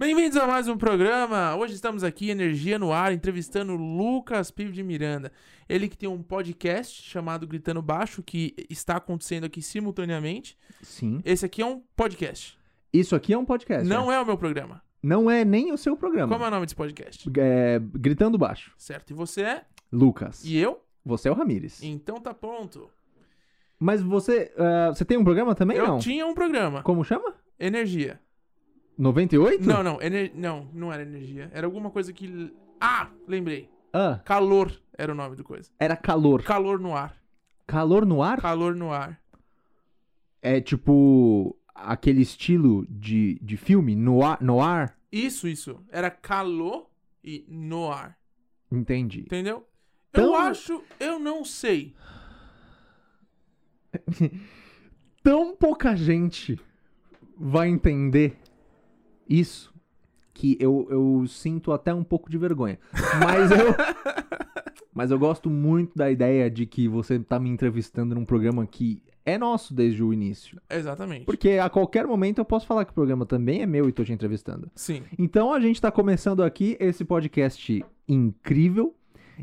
Bem-vindos a mais um programa. Hoje estamos aqui, Energia no Ar, entrevistando Lucas Pivo de Miranda. Ele que tem um podcast chamado Gritando Baixo, que está acontecendo aqui simultaneamente. Sim. Esse aqui é um podcast. Isso aqui é um podcast. Não né? é o meu programa. Não é nem o seu programa. Como é o nome desse podcast? É, Gritando Baixo. Certo. E você é? Lucas. E eu? Você é o Ramires. Então tá pronto. Mas você. ah, você tem um programa também? eu não? tinha um programa. Como chama? Energia. 98? Não, não. ener- Não, não era energia. Era alguma coisa que. Ah, lembrei. Ah, Calor era o nome do coisa. era calor. Calor no ar. Calor no ar? Calor no ar. É tipo. aquele estilo de, de filme? No ar? No ar? Isso, isso. Era calor e no ar. Entendi. Entendeu? Então- Eu acho. Eu não sei. Tão pouca gente vai entender isso que eu, eu sinto até um pouco de vergonha. Mas eu. Mas eu gosto muito da ideia de que você tá me entrevistando num programa que é nosso desde o início. Exatamente. Porque a qualquer momento eu posso falar que o programa também é meu e tô te entrevistando. Sim. Então a gente tá começando aqui esse podcast incrível,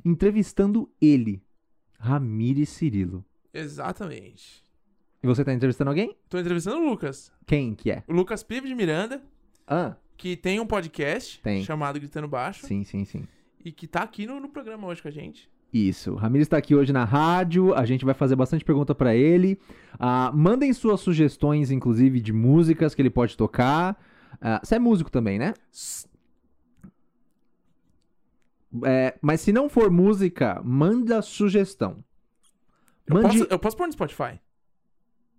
entrevistando ele, Ramires Cirilo. Exatamente. E você tá entrevistando alguém? Tô entrevistando o Lucas. Quem que é? O Lucas Pive de Miranda, Ah, que tem um podcast Tem. chamado Gritando Baixo. sim, sim, sim. E que tá aqui no, no programa hoje com a gente. Isso. Ramires está aqui hoje na rádio. A gente vai fazer bastante pergunta para ele. Ah, mandem suas sugestões, inclusive, de músicas que ele pode tocar. Ah, você é músico também, né? É, mas se não for música, manda sugestão. Eu, Mande. posso, eu posso pôr no Spotify?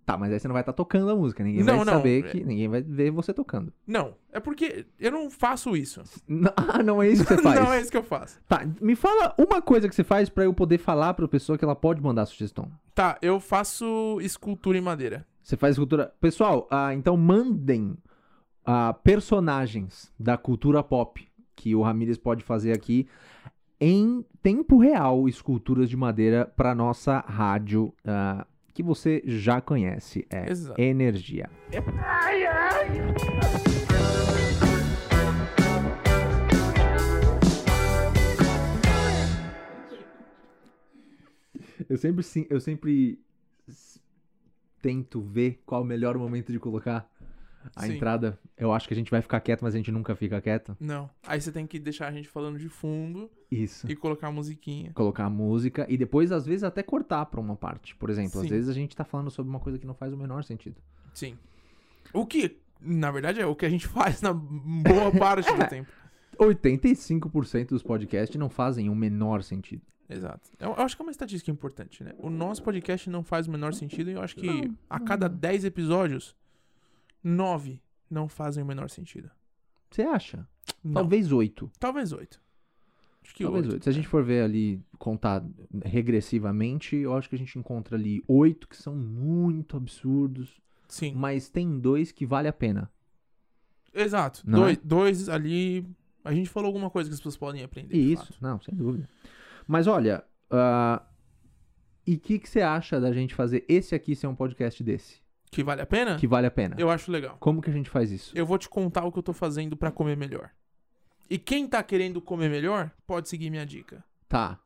Tá, mas aí você não vai estar tocando a música. Ninguém Não, vai não, saber é- que. Ninguém vai ver você tocando. Não. É porque eu não faço isso. Ah, não é isso que você faz. não é isso que eu faço. Tá, me fala uma coisa que você faz pra eu poder falar pra pessoa que ela pode mandar sugestão. Tá, eu faço escultura em madeira. Você faz cultura. Pessoal, ah, então mandem ah, personagens da cultura pop que o Ramires pode fazer aqui em tempo real, esculturas de madeira para nossa rádio ah, que você já conhece. É Exato. Energia. Eu sempre, sim- eu sempre tento ver qual o melhor momento de colocar a Sim. entrada. Eu acho que a gente vai ficar quieto, mas a gente nunca fica quieto. Não. Aí você tem que deixar a gente falando de fundo Isso. e colocar a musiquinha. Colocar a música e depois, às vezes, até cortar pra uma parte. Por exemplo, às Sim. vezes a gente tá falando sobre uma coisa que não faz o menor sentido. Sim. O que, na verdade, é o que a gente faz na boa parte do tempo. 85% dos podcasts não fazem o menor sentido. Exato. Eu, eu acho que é uma estatística importante, né? O nosso podcast não faz o menor sentido e eu acho que Não, a cada 10 episódios, 9 não fazem o menor sentido. Você acha? Não. Talvez 8. Talvez 8. Acho que Talvez 8. 8. Se a gente for ver ali, contar regressivamente, eu acho que a gente encontra ali 8 que são muito absurdos, Sim. mas tem dois que vale a pena. Exato. Não dois, é? dois ali. A gente falou alguma coisa que as pessoas podem aprender. de Isso, fato. não, sem dúvida. Mas olha, ah, e o que, que você acha da gente fazer esse aqui ser um podcast desse? Que vale a pena? Que vale a pena? Eu acho legal. Como que a gente faz isso? Eu vou te contar o que eu tô fazendo pra comer melhor. E quem tá querendo comer melhor, pode seguir minha dica. Tá.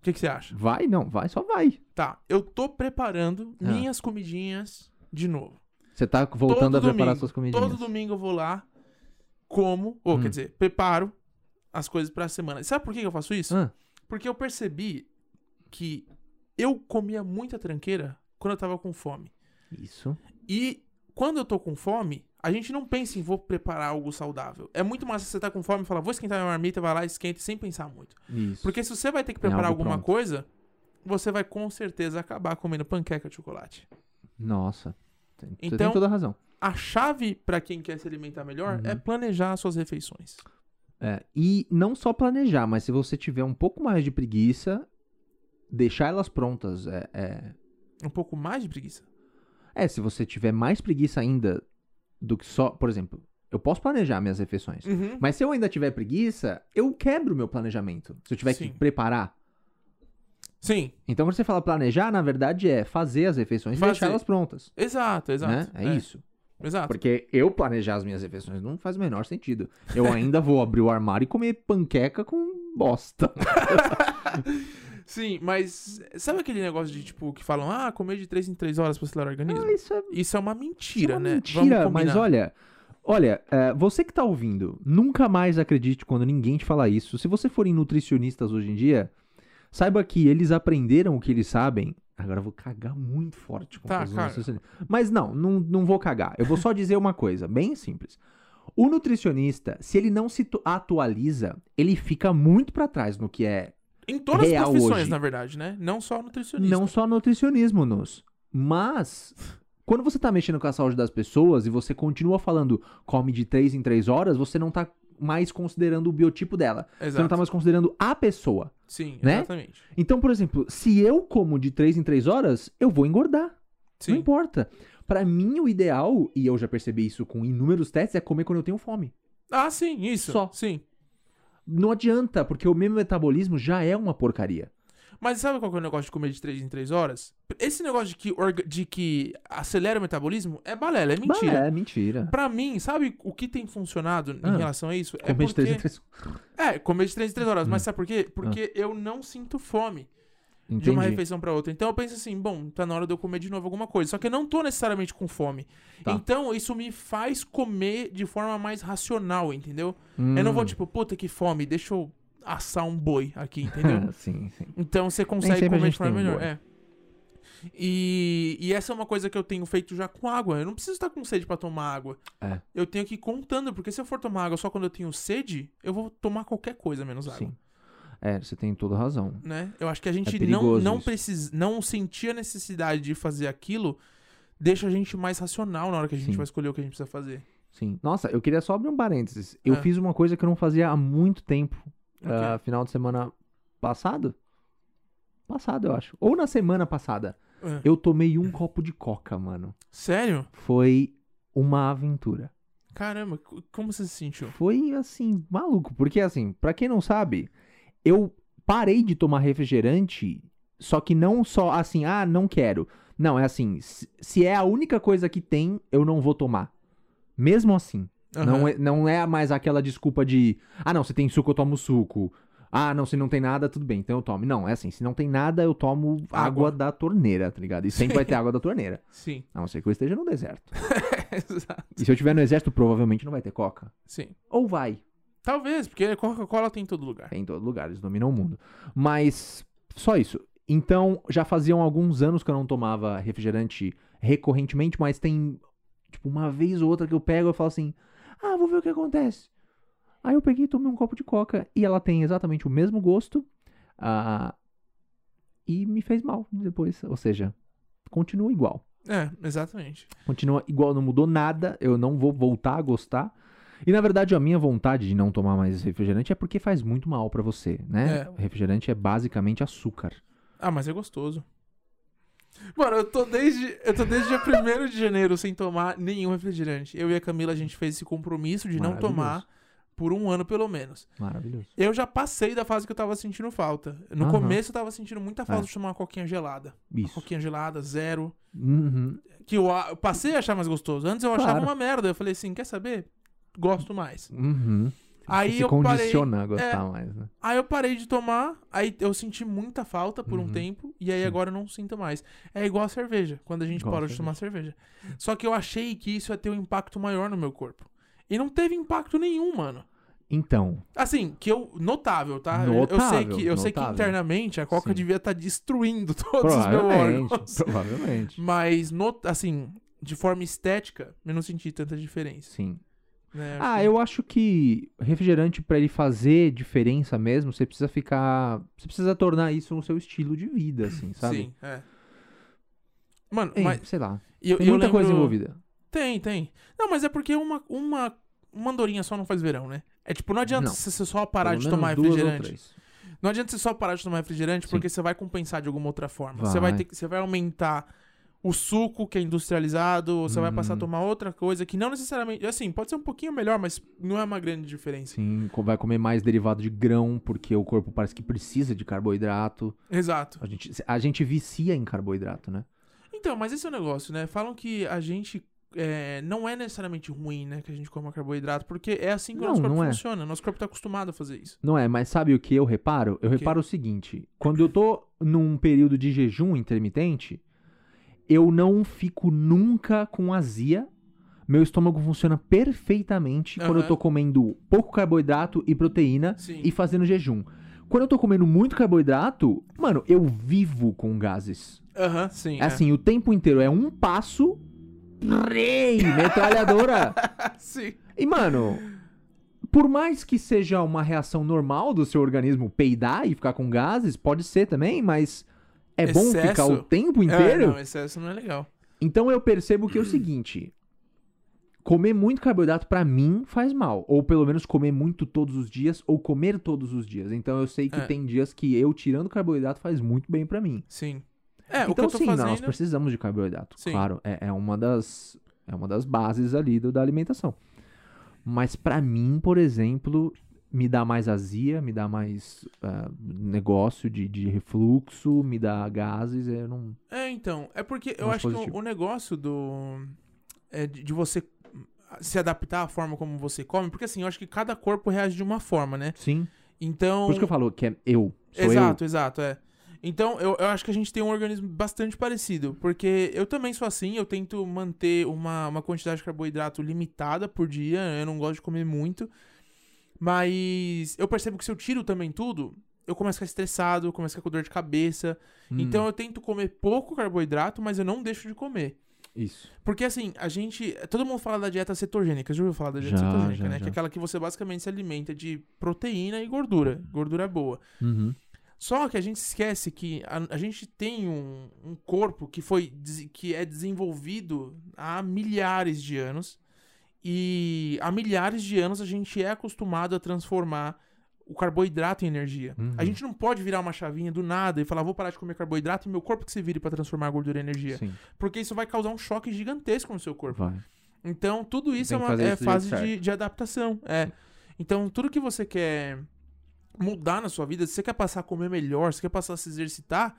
O que, que você acha? Vai? Não, vai, só vai. Tá, eu tô preparando Ah. minhas comidinhas de novo. Você tá voltando Todo a preparar domingo, suas comidinhas. Todo domingo eu vou lá, como, ou Hum. quer dizer, preparo as coisas pra semana. E sabe por que que eu faço isso? Ah, Porque eu percebi que eu comia muita tranqueira quando eu tava com fome. Isso. E quando eu tô com fome, a gente não pensa em vou preparar algo saudável. É muito mais se você tá com fome e falar, vou esquentar minha marmita, vai lá, esquenta, sem pensar muito. Isso. Porque se você vai ter que É preparar alguma pronto. coisa, você vai com certeza acabar comendo panqueca de chocolate. Nossa. Tem- Então- tem toda a razão. A chave pra quem quer se alimentar melhor Uhum. é planejar as suas refeições. É, e não só planejar, mas se você tiver um pouco mais de preguiça, deixar elas prontas. É, é, Um pouco mais de preguiça. É, se você tiver mais preguiça ainda do que só. Por exemplo, eu posso planejar minhas refeições. Uhum. Mas se eu ainda tiver preguiça, eu quebro o meu planejamento. Se eu tiver Sim. que preparar. Sim, Então, quando você fala planejar, na verdade é fazer as refeições e Fazer. deixar elas prontas. exato, exato. né? É, isso. Exato. Porque eu planejar as minhas refeições não faz o menor sentido. Eu ainda vou abrir o armário e comer panqueca com bosta. Sim, mas sabe aquele negócio de, tipo, que falam, ah, comer de 3 em 3 horas pra acelerar o organismo? Ah, isso é Isso é uma mentira, é uma né? Mentira, mas olha. Olha, é, você que tá ouvindo, nunca mais acredite quando ninguém te falar isso. Se você for em nutricionistas hoje em dia, saiba que eles aprenderam o que eles sabem. Agora eu vou cagar muito forte com Tá. Mas não, não, não vou cagar. Eu vou só dizer uma coisa, bem simples. O nutricionista, se ele não se tu- atualiza, ele fica muito pra trás no que é Em todas as real profissões, hoje. na verdade, né? Não só nutricionista. Não só nutricionismo, nos. Mas, quando você tá mexendo com a saúde das pessoas e você continua falando come de 3 em 3 horas, você não tá mais considerando o biotipo dela. Você Exato. não tá mais considerando a pessoa. Sim, né? exatamente. Então, por exemplo, se eu como de 3 em 3 horas, eu vou engordar. Não Sim. importa. Pra mim, o ideal, e eu já percebi isso com inúmeros testes, é comer quando eu tenho fome. Ah, sim, isso. Só. Sim. Não adianta, porque o meu metabolismo já é uma porcaria. Mas sabe qual que é o negócio de comer de 3 em 3 horas? Esse negócio de que, orga- de que acelera o metabolismo é balela, é mentira. Mas é mentira. Pra mim, sabe o que tem funcionado em Ah. relação a isso? É Comer de 3 em porque... 3 É, comer de 3 em 3 horas. Hum. Mas sabe por quê? Porque eu não sinto fome Entendi. de uma refeição pra outra. Então eu penso assim, bom, tá na hora de eu comer de novo alguma coisa. Só que eu não tô necessariamente com fome. Tá. Então isso me faz comer de forma mais racional, entendeu? Eu não vou Hum. tipo, puta que fome, deixa eu assar um boi aqui, entendeu? sim, sim. Então você consegue comer de forma um melhor. É. E, e essa é uma coisa que eu tenho feito já com água. Eu não preciso estar com sede pra tomar água. É. Eu tenho que ir contando, porque se eu for tomar água só quando eu tenho sede, eu vou tomar qualquer coisa menos água. Sim. É, você tem toda razão. Né? Eu acho que a gente não, perigoso não isso. precisa, não sentir a necessidade de fazer aquilo deixa a gente mais racional na hora que a gente Sim. vai escolher o que a gente precisa fazer. Sim. Nossa, eu queria só abrir um parênteses. Eu É. fiz uma coisa que eu não fazia há muito tempo. Ok. ah, final de semana passado? Passado, eu acho. Ou na semana passada. É. Eu tomei um copo de coca, mano. Sério? Foi uma aventura. Caramba, como você se sentiu? Foi assim, maluco. Porque assim, pra quem não sabe, eu parei de tomar refrigerante, só que não só assim, ah, não quero. Não, é assim, se é a única coisa que tem, eu não vou tomar. Mesmo assim. Não, Aham. é, não é mais aquela desculpa de, ah, não, se tem suco, eu tomo suco. Ah, não, se não tem nada, tudo bem, então eu tomo. Não, é assim, se não tem nada, eu tomo água, Água. da torneira, tá ligado? E sempre vai ter água da torneira. Sim. A não ser que eu esteja no deserto. Exato. E se eu estiver no exército, provavelmente não vai ter coca. Sim. Ou vai. Talvez, porque Coca-Cola tem em todo lugar. Tem em todo lugar, eles dominam o mundo. Mas só isso. Então, já faziam alguns anos que eu não tomava refrigerante recorrentemente, mas tem, tipo, uma vez ou outra que eu pego e falo assim: ah, vou ver o que acontece. Aí eu peguei e tomei um copo de coca e ela tem exatamente o mesmo gosto ah, e me fez mal depois. Ou seja, continua igual. É, exatamente. Continua igual, não mudou nada, eu não vou voltar a gostar. E na verdade, a minha vontade de não tomar mais refrigerante é porque faz muito mal pra você, né? É. Refrigerante é basicamente açúcar. Ah, mas é gostoso. Mano, eu tô desde, eu tô desde dia 1 de janeiro sem tomar nenhum refrigerante. Eu e a Camila, a gente fez esse compromisso de não tomar por um ano pelo menos. Maravilhoso. Eu já passei da fase que eu tava sentindo falta. No Aham. começo eu tava sentindo muita falta É. de tomar uma coquinha gelada. Uma Isso. coquinha gelada, zero. Uhum. Que eu, eu passei a achar mais gostoso. Antes eu achava Claro. uma merda. Eu falei assim, quer saber? Gosto mais. Uhum. Aí se eu parei- condiciona a gostar é. mais, né? Aí eu parei de tomar, aí eu senti muita falta por um Uhum. tempo, e aí Sim. agora eu não sinto mais. É igual a cerveja, quando a gente Igual parou de tomar cerveja. Só que eu achei que isso ia ter um impacto maior no meu corpo. E não teve impacto nenhum, mano. Então, Assim, que eu. Notável, tá? Eu- eu sei Notável, que, eu sei que notável. internamente a Coca Sim. devia estar destruindo todos os meus órgãos. provavelmente. Mas, no, assim, de forma estética, eu não senti tanta diferença. Sim. Né? Ah, que- eu acho que refrigerante, pra ele fazer diferença mesmo, você precisa ficar. Você precisa tornar isso no seu estilo de vida, assim, sabe? Sim, é. Mano, Ei, mas. sei lá. eu, Tem eu muita coisa lembro- envolvida. Tem, tem. Não, mas é porque uma, uma, uma andorinha só não faz verão, né? É tipo, não adianta Não. você só parar Pelo de tomar refrigerante. Não adianta você só parar de tomar refrigerante Sim. porque você vai compensar de alguma outra forma. Você vai Vai. ter que, você vai aumentar o suco que é industrializado, você vai passar a Uhum. tomar outra coisa que não necessariamente, assim, pode ser um pouquinho melhor, mas não é uma grande diferença. Sim, vai comer mais derivado de grão, porque o corpo parece que precisa de carboidrato. Exato. A gente, a gente vicia em carboidrato, né? Então, mas esse é o negócio, né? Falam que a gente é, não é necessariamente ruim, né, que a gente coma carboidrato, porque é assim que o Não, nosso corpo não é. funciona. Nosso corpo tá acostumado a fazer isso. Não é, mas sabe o que eu reparo? Eu quê? reparo o seguinte: quando eu tô num período de jejum intermitente, eu não fico nunca com azia. Meu estômago funciona perfeitamente quando eu tô comendo pouco carboidrato e proteína Sim. e fazendo jejum. Quando eu tô comendo muito carboidrato, mano, eu vivo com gases. Aham, sim. É assim, o tempo inteiro é um passo. Rei, metralhadora. sim. E, mano, por mais que seja uma reação normal do seu organismo peidar e ficar com gases, pode ser também, mas é bom Excesso? ficar o tempo É, inteiro. não, excesso não é legal. Então eu percebo que é o seguinte: comer muito carboidrato pra mim faz mal, ou pelo menos comer muito todos os dias ou comer todos os dias. Então eu sei que É. tem dias que eu tirando carboidrato faz muito bem pra mim. Sim. É, o que então sim, fazendo... nós precisamos de carboidrato. Sim. Claro, é, é uma das é uma das bases ali do- da alimentação. Mas pra mim, por exemplo, me dá mais azia, me dá mais ah, negócio de, de refluxo, me dá gases, eu não. É, então. É porque eu acho que positivo. o, o negócio do. É de, de você se adaptar à forma como você come, porque assim, eu acho que cada corpo reage de uma forma, né? Sim. Então. Por isso que eu falo que é eu. Sou exato, exato, é. Então, eu, eu acho que a gente tem um organismo bastante parecido, porque eu também sou assim, eu tento manter uma, uma quantidade de carboidrato limitada por dia, eu não gosto de comer muito, mas eu percebo que se eu tiro também tudo, eu começo a ficar estressado, eu começo a ficar com dor de cabeça. Hum, então eu tento comer pouco carboidrato, mas eu não deixo de comer. Isso. Porque assim, a gente. Todo mundo fala da dieta cetogênica. Já ouviu falar da dieta Já, cetogênica, já, né? Que já. é aquela que você basicamente se alimenta de proteína e gordura. Gordura boa. Uhum. Só que a gente esquece que a, a gente tem um, um corpo que foi que é desenvolvido há milhares de anos. E há milhares de anos a gente é acostumado a transformar o carboidrato em energia. Uhum. A gente não pode virar uma chavinha do nada e falar, vou parar de comer carboidrato e meu corpo que se vire para transformar a gordura em energia. Sim, Porque isso vai causar um choque gigantesco no seu corpo. vai. Então, tudo isso é uma é isso fase de, de adaptação. É. Então, tudo que você quer mudar na sua vida, se você quer passar a comer melhor, se você quer passar a se exercitar,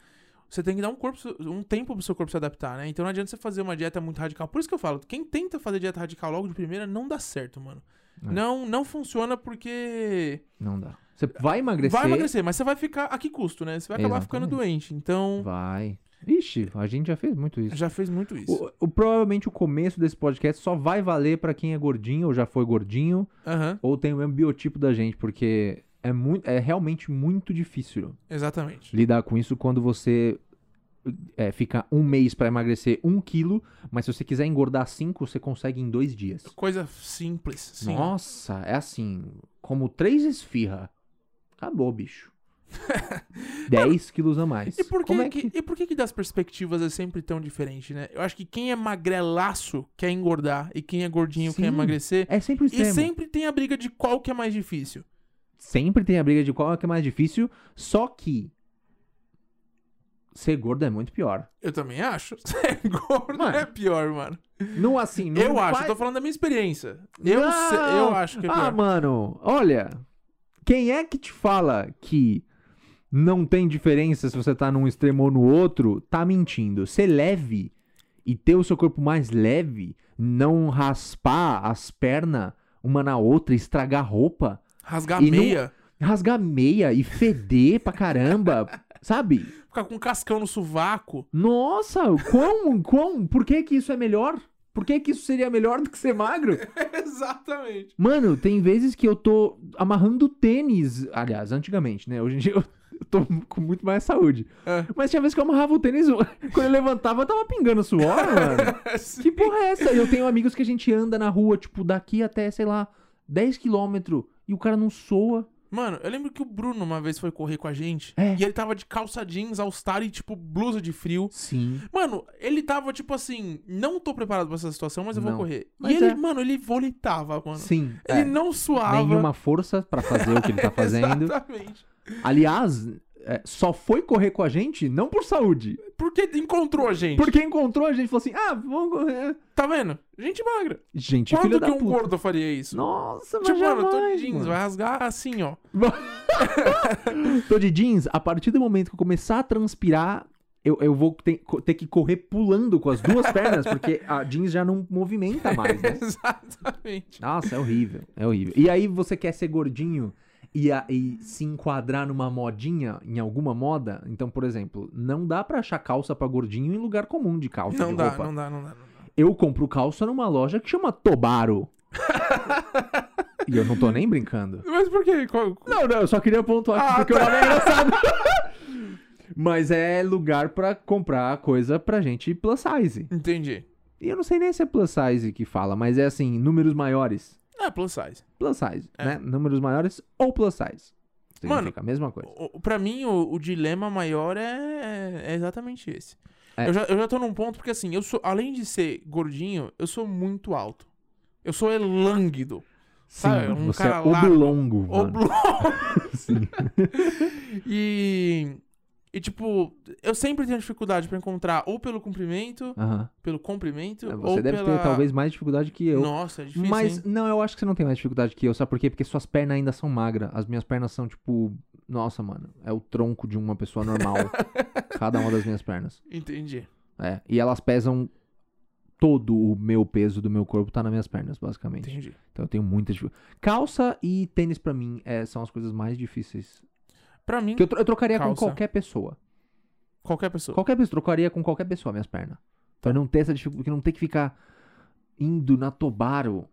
você tem que dar um, corpo, um tempo pro seu corpo se adaptar, né? Então não adianta você fazer uma dieta muito radical. Por isso que eu falo, quem tenta fazer dieta radical logo de primeira não dá certo, mano. É. Não, não funciona porque Não dá. Você vai emagrecer. vai emagrecer, mas você vai ficar a que custo, né? Você vai acabar ficando Exatamente. doente. Então, Vai. Ixi, a gente já fez muito isso. já fez muito isso. O, o- provavelmente o começo desse podcast só vai valer pra quem é gordinho ou já foi gordinho Aham, ou tem o mesmo biotipo da gente, porque é, muito, é realmente muito difícil exatamente. lidar com isso quando você é, fica um mês pra emagrecer um quilo, mas se você quiser engordar cinco, você consegue em dois dias. Coisa simples, sim. Nossa, é assim, como três esfirra. Acabou, bicho. 10 quilos a mais. E por, que, é que- e por que, que das perspectivas é sempre tão diferente, né? Eu acho que quem é magrelaço quer engordar e quem é gordinho quer Sim, emagrecer. É sempre o E sempre tem a briga de qual que é mais difícil. Sempre tem a briga de qual é que é mais difícil, só que ser gordo é muito pior. Eu também acho. Ser gordo Mano. é pior, mano. Não assim, não eu acho, faz- eu tô falando da minha experiência. Eu, se- eu acho que é Ah, pior. mano, olha, quem é que te fala que não tem diferença se você tá num extremo ou no outro, tá mentindo. Ser leve e ter o seu corpo mais leve, não raspar as pernas uma na outra, estragar roupa, Rasgar E não- meia, rasgar meia e feder pra caramba, sabe? ficar com um cascão no sovaco. Nossa, quão, quão, por que que isso é melhor? Por que que isso seria melhor do que ser magro? Exatamente. Mano, tem vezes que eu tô amarrando tênis. Aliás, antigamente, né? Hoje em dia eu eu tô com muito mais saúde. É. Mas tinha vezes que eu amarrava o tênis, quando eu levantava, tava pingando suor, mano. Que porra é essa? Eu tenho amigos que a gente anda na rua, tipo, daqui até, sei lá, 10 quilômetros e o cara não soa. Mano, eu lembro que o Bruno uma vez foi correr com a gente É. e ele tava de calça jeans, all-star e tipo blusa de frio. Sim. Mano, ele tava tipo assim, não tô preparado pra essa situação, mas eu vou Não. correr. Mas e ele, é. mano, ele vomitava, mano. Sim. Ele é. não suava. Nenhuma força pra fazer o que ele tá fazendo. Exatamente. Aliás, é, só foi correr com a gente não por saúde. Porque encontrou a gente. Porque encontrou a gente e falou assim: ah, vamos correr. Tá vendo? Gente magra. Gente, Quando filha que da um puta. gordo faria isso? Nossa, mas tipo, mano, eu tô de jeans, mano. vai rasgar assim, ó. Tô de jeans, a partir do momento que eu começar a transpirar, eu, eu vou ter, ter que correr pulando com as duas pernas, porque a jeans já não movimenta mais, né? Exatamente. Nossa, é horrível, é horrível. E aí você quer ser gordinho e, a- e se enquadrar numa modinha, em alguma moda? Então, por exemplo, não dá pra achar calça pra gordinho em lugar comum de calça Não de dá, não dá, não dá, não dá. Eu compro calça numa loja que chama Tobaro. e eu não tô nem brincando. Mas por quê? Qual- Não, não, eu só queria pontuar aqui Ah, porque tá. o nome é engraçado. Mas é lugar pra comprar coisa pra gente plus size. Entendi. E eu não sei nem se é plus size que fala, mas é assim, números maiores. É, plus size. Plus size, É. né? Números maiores ou plus size. Mano, a mesma coisa. O- Pra mim, o, o dilema maior é, é exatamente esse. É. Eu, já, eu já tô num ponto porque, assim, eu sou, além de ser gordinho, eu sou muito alto. Eu sou elânguido. Sim, sabe, um você cara é oblongo. Oblongo. Sim. E. E, tipo, eu sempre tenho dificuldade pra encontrar ou pelo comprimento, Aham. pelo comprimento, É, ou Você deve pela... ter talvez mais dificuldade que eu. Nossa, é difícil, Mas, hein? não, eu acho que você não tem mais dificuldade que eu. Sabe por quê? Porque suas pernas ainda são magras. As minhas pernas são, tipo. Nossa, mano. É o tronco de uma pessoa normal. cada uma das minhas pernas. Entendi. É. E elas pesam. Todo o meu peso do meu corpo tá nas minhas pernas, basicamente. Entendi. Então eu tenho muita dificuldade. Calça e tênis pra mim é, são as coisas mais difíceis. Pra mim, Que eu, tro- eu trocaria com Calça. qualquer pessoa. qualquer pessoa. Qualquer pessoa, trocaria com qualquer pessoa minhas pernas. Pra não ter essa dificuldade, não ter que ficar indo na Tobaro.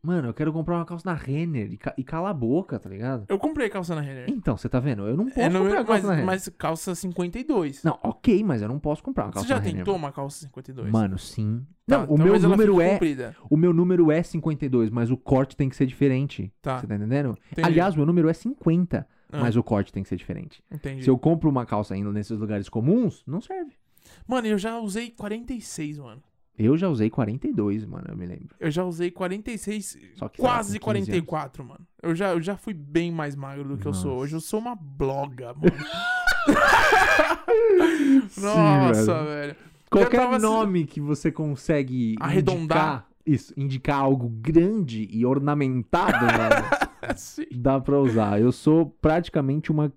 Mano, eu quero comprar uma calça na Renner e, ca- e cala a boca, tá ligado? Eu comprei calça na Renner. Então, você tá vendo? Eu não posso É no comprar meu- calça mas, na Renner. mas calça 52. Não, ok, mas eu não posso comprar uma calça Você já na Renner. tentou uma calça 52? Mano, sim. Tá, não, o meu talvez ela número é, comprida. o meu número é 52, mas o corte tem que ser diferente. Tá. Você tá entendendo? Entendi. Aliás, meu número é 50, Ah. mas o corte tem que ser diferente. Entendi. Se eu compro uma calça ainda nesses lugares comuns, não serve. Mano, eu já usei 46, mano. Eu já usei 42, mano, eu me lembro. Eu já usei 46, Só que, quase com 15 anos. 44, mano. Eu já, eu já fui bem mais magro do que eu sou. Nossa. Hoje eu sou uma bloga, mano. Nossa, velho. velho. Qualquer nome que você consegue Arredondar. indicar, isso, indicar algo grande e ornamentado, mano. Dá pra usar. Eu sou praticamente uma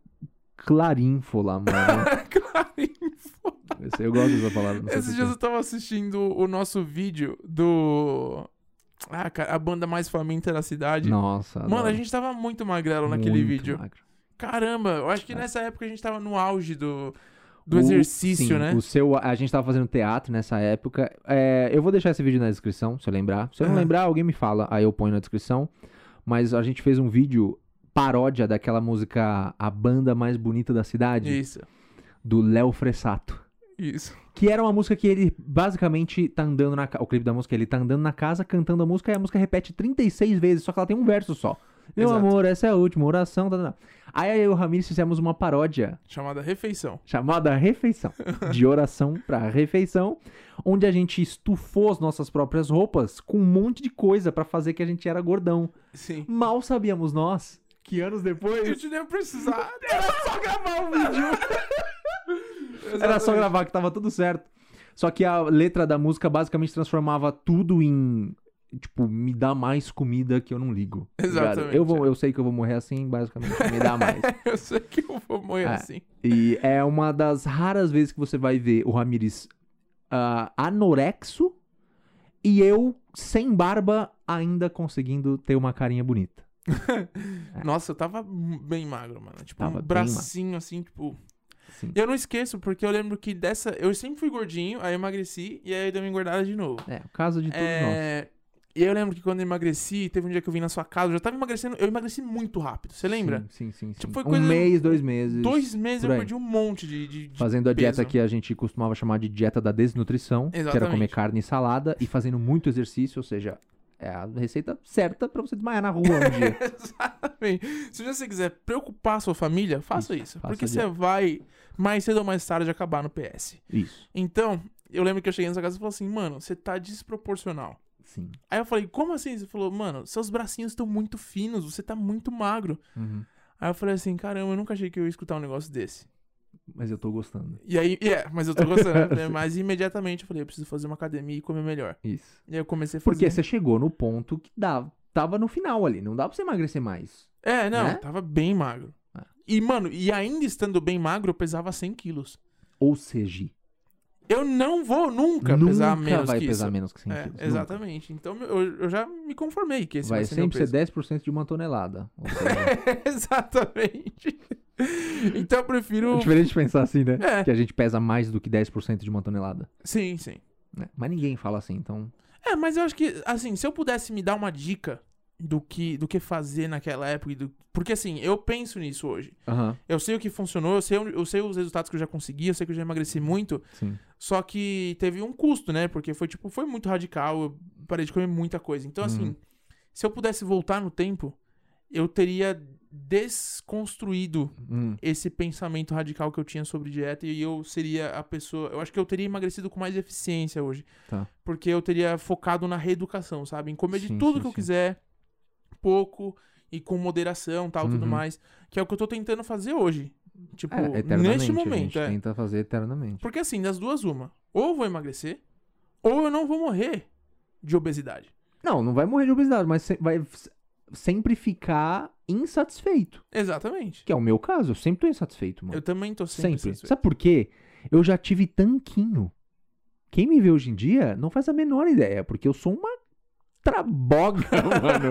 clarínfola, mano. Claro, Eu, gosto dessa palavra. Esses dias eu tava assistindo o nosso vídeo do. Ah, cara, a banda mais faminta da cidade. Nossa, Mano, adoro. a gente tava muito magrelo naquele Muito vídeo. magro. Caramba, eu acho que É. nessa época a gente tava no auge do, do O- exercício, sim, né? O seu, a gente tava fazendo teatro nessa época. É, eu vou deixar esse vídeo na descrição, se eu lembrar. Se eu não lembrar, alguém me fala, aí eu ponho na descrição. Mas a gente fez um vídeo paródia daquela música A Banda Mais Bonita da Cidade, Isso, do Léo Fressato. isso. Que era uma música que ele basicamente tá andando na casa. O clipe da música, ele tá andando na casa cantando a música e a música repete 36 vezes, só que ela tem um verso só. Meu Exato. amor, essa é a última oração. Tá, tá, tá. Aí eu e o Ramires fizemos uma paródia Chamada refeição. chamada Refeição. De oração pra refeição, onde a gente estufou as nossas próprias roupas com um monte de coisa pra fazer que a gente era gordão. Sim. Mal sabíamos nós que anos A depois gente nem ia precisar. era só gravar o vídeo. Era só gravar que tava tudo certo. Só que a letra da música basicamente transformava tudo em. Tipo, me dá mais comida que eu não ligo. tá ligado? Exatamente, Eu, vou, é. eu sei que eu vou morrer assim, basicamente. Me dá mais. Eu sei que eu vou morrer É. assim. E é uma das raras vezes que você vai ver o Ramires ah, anorexo e eu sem barba ainda conseguindo ter uma carinha bonita. Nossa, eu tava bem magro, mano. Tipo, Tava um bracinho assim, tipo. Sim. Eu não esqueço, porque eu lembro que dessa. Eu sempre fui gordinho, aí eu emagreci e aí deu uma engordada de novo. É, o caso de todos nós. E aí eu lembro que quando eu emagreci, teve um dia que eu vim na sua casa, eu já tava emagrecendo, eu emagreci muito rápido, você lembra? Sim, sim, sim. sim. Tipo, um mês, dois meses. Dois meses eu perdi um monte de. de- de- Fazendo a dieta peso. que a gente costumava chamar de dieta da desnutrição, que era Exatamente. comer carne e salada, e fazendo muito exercício, ou seja, é a receita certa pra você desmaiar na rua um dia. Exatamente. Se você quiser preocupar a sua família, faça Isso, isso. faça porque você vai, mais cedo ou mais tarde, acabar no PS. Isso, Então, eu lembro que eu cheguei nessa casa e falei assim, mano, você tá desproporcional. Sim. Aí eu falei, como assim? Você falou, mano, seus bracinhos estão muito finos, você tá muito magro. Uhum. Aí eu falei assim, caramba, eu nunca achei que eu ia escutar um negócio desse. Mas eu tô gostando. E aí, é, mas eu tô gostando. né? mas imediatamente eu falei, eu preciso fazer uma academia e comer melhor. Isso. E aí eu comecei a fazer. Porque você chegou no ponto que dava, tava no final ali, não dá pra você emagrecer mais. É, não, né? tava bem magro. É. E, mano, e ainda estando bem magro, eu pesava 100 quilos. Ou seja, Eu não vou nunca, nunca pesar menos vai que pesar isso. menos que 100 É, quilos. exatamente. Então eu, eu já me conformei que esse Vai vai, ser meu sempre peso. ser 10% de uma tonelada. Exatamente. Então eu prefiro. é diferente de pensar assim, né? É. Que a gente pesa mais do que 10% de uma tonelada. Sim, sim. né? Mas ninguém fala assim, então. É, mas eu acho que, assim, se eu pudesse me dar uma dica do que, do que fazer naquela época. do- Porque, assim, eu penso nisso hoje. Aham, Eu sei o que funcionou, eu sei, eu sei os resultados que eu já consegui, eu sei que eu já emagreci muito. sim. Só que teve um custo, né? Porque foi, tipo, foi muito radical. Eu parei de comer muita coisa. Então, assim, Uhum. se eu pudesse voltar no tempo, eu teria desconstruído Hum, esse pensamento radical que eu tinha sobre dieta e eu seria a pessoa. Eu acho que eu teria emagrecido com mais eficiência hoje. Tá. Porque eu teria focado na reeducação, sabe? Em comer de Sim, tudo sim, que eu quiser, pouco e com moderação, tal, tudo Uhum. mais. Que é o que eu tô tentando fazer hoje. Tipo, é, neste a momento, é. tenta fazer eternamente. Porque assim, das duas, uma. Ou eu vou emagrecer, ou eu não vou morrer de obesidade. Não, não vai morrer de obesidade, mas vai sempre ficar insatisfeito. Exatamente. Que é o meu caso, eu sempre tô insatisfeito, mano. Eu também tô sempre. Sempre. Sabe por quê? Eu já tive tanquinho. Quem me vê hoje em dia não faz a menor ideia, porque eu sou uma traboga, mano.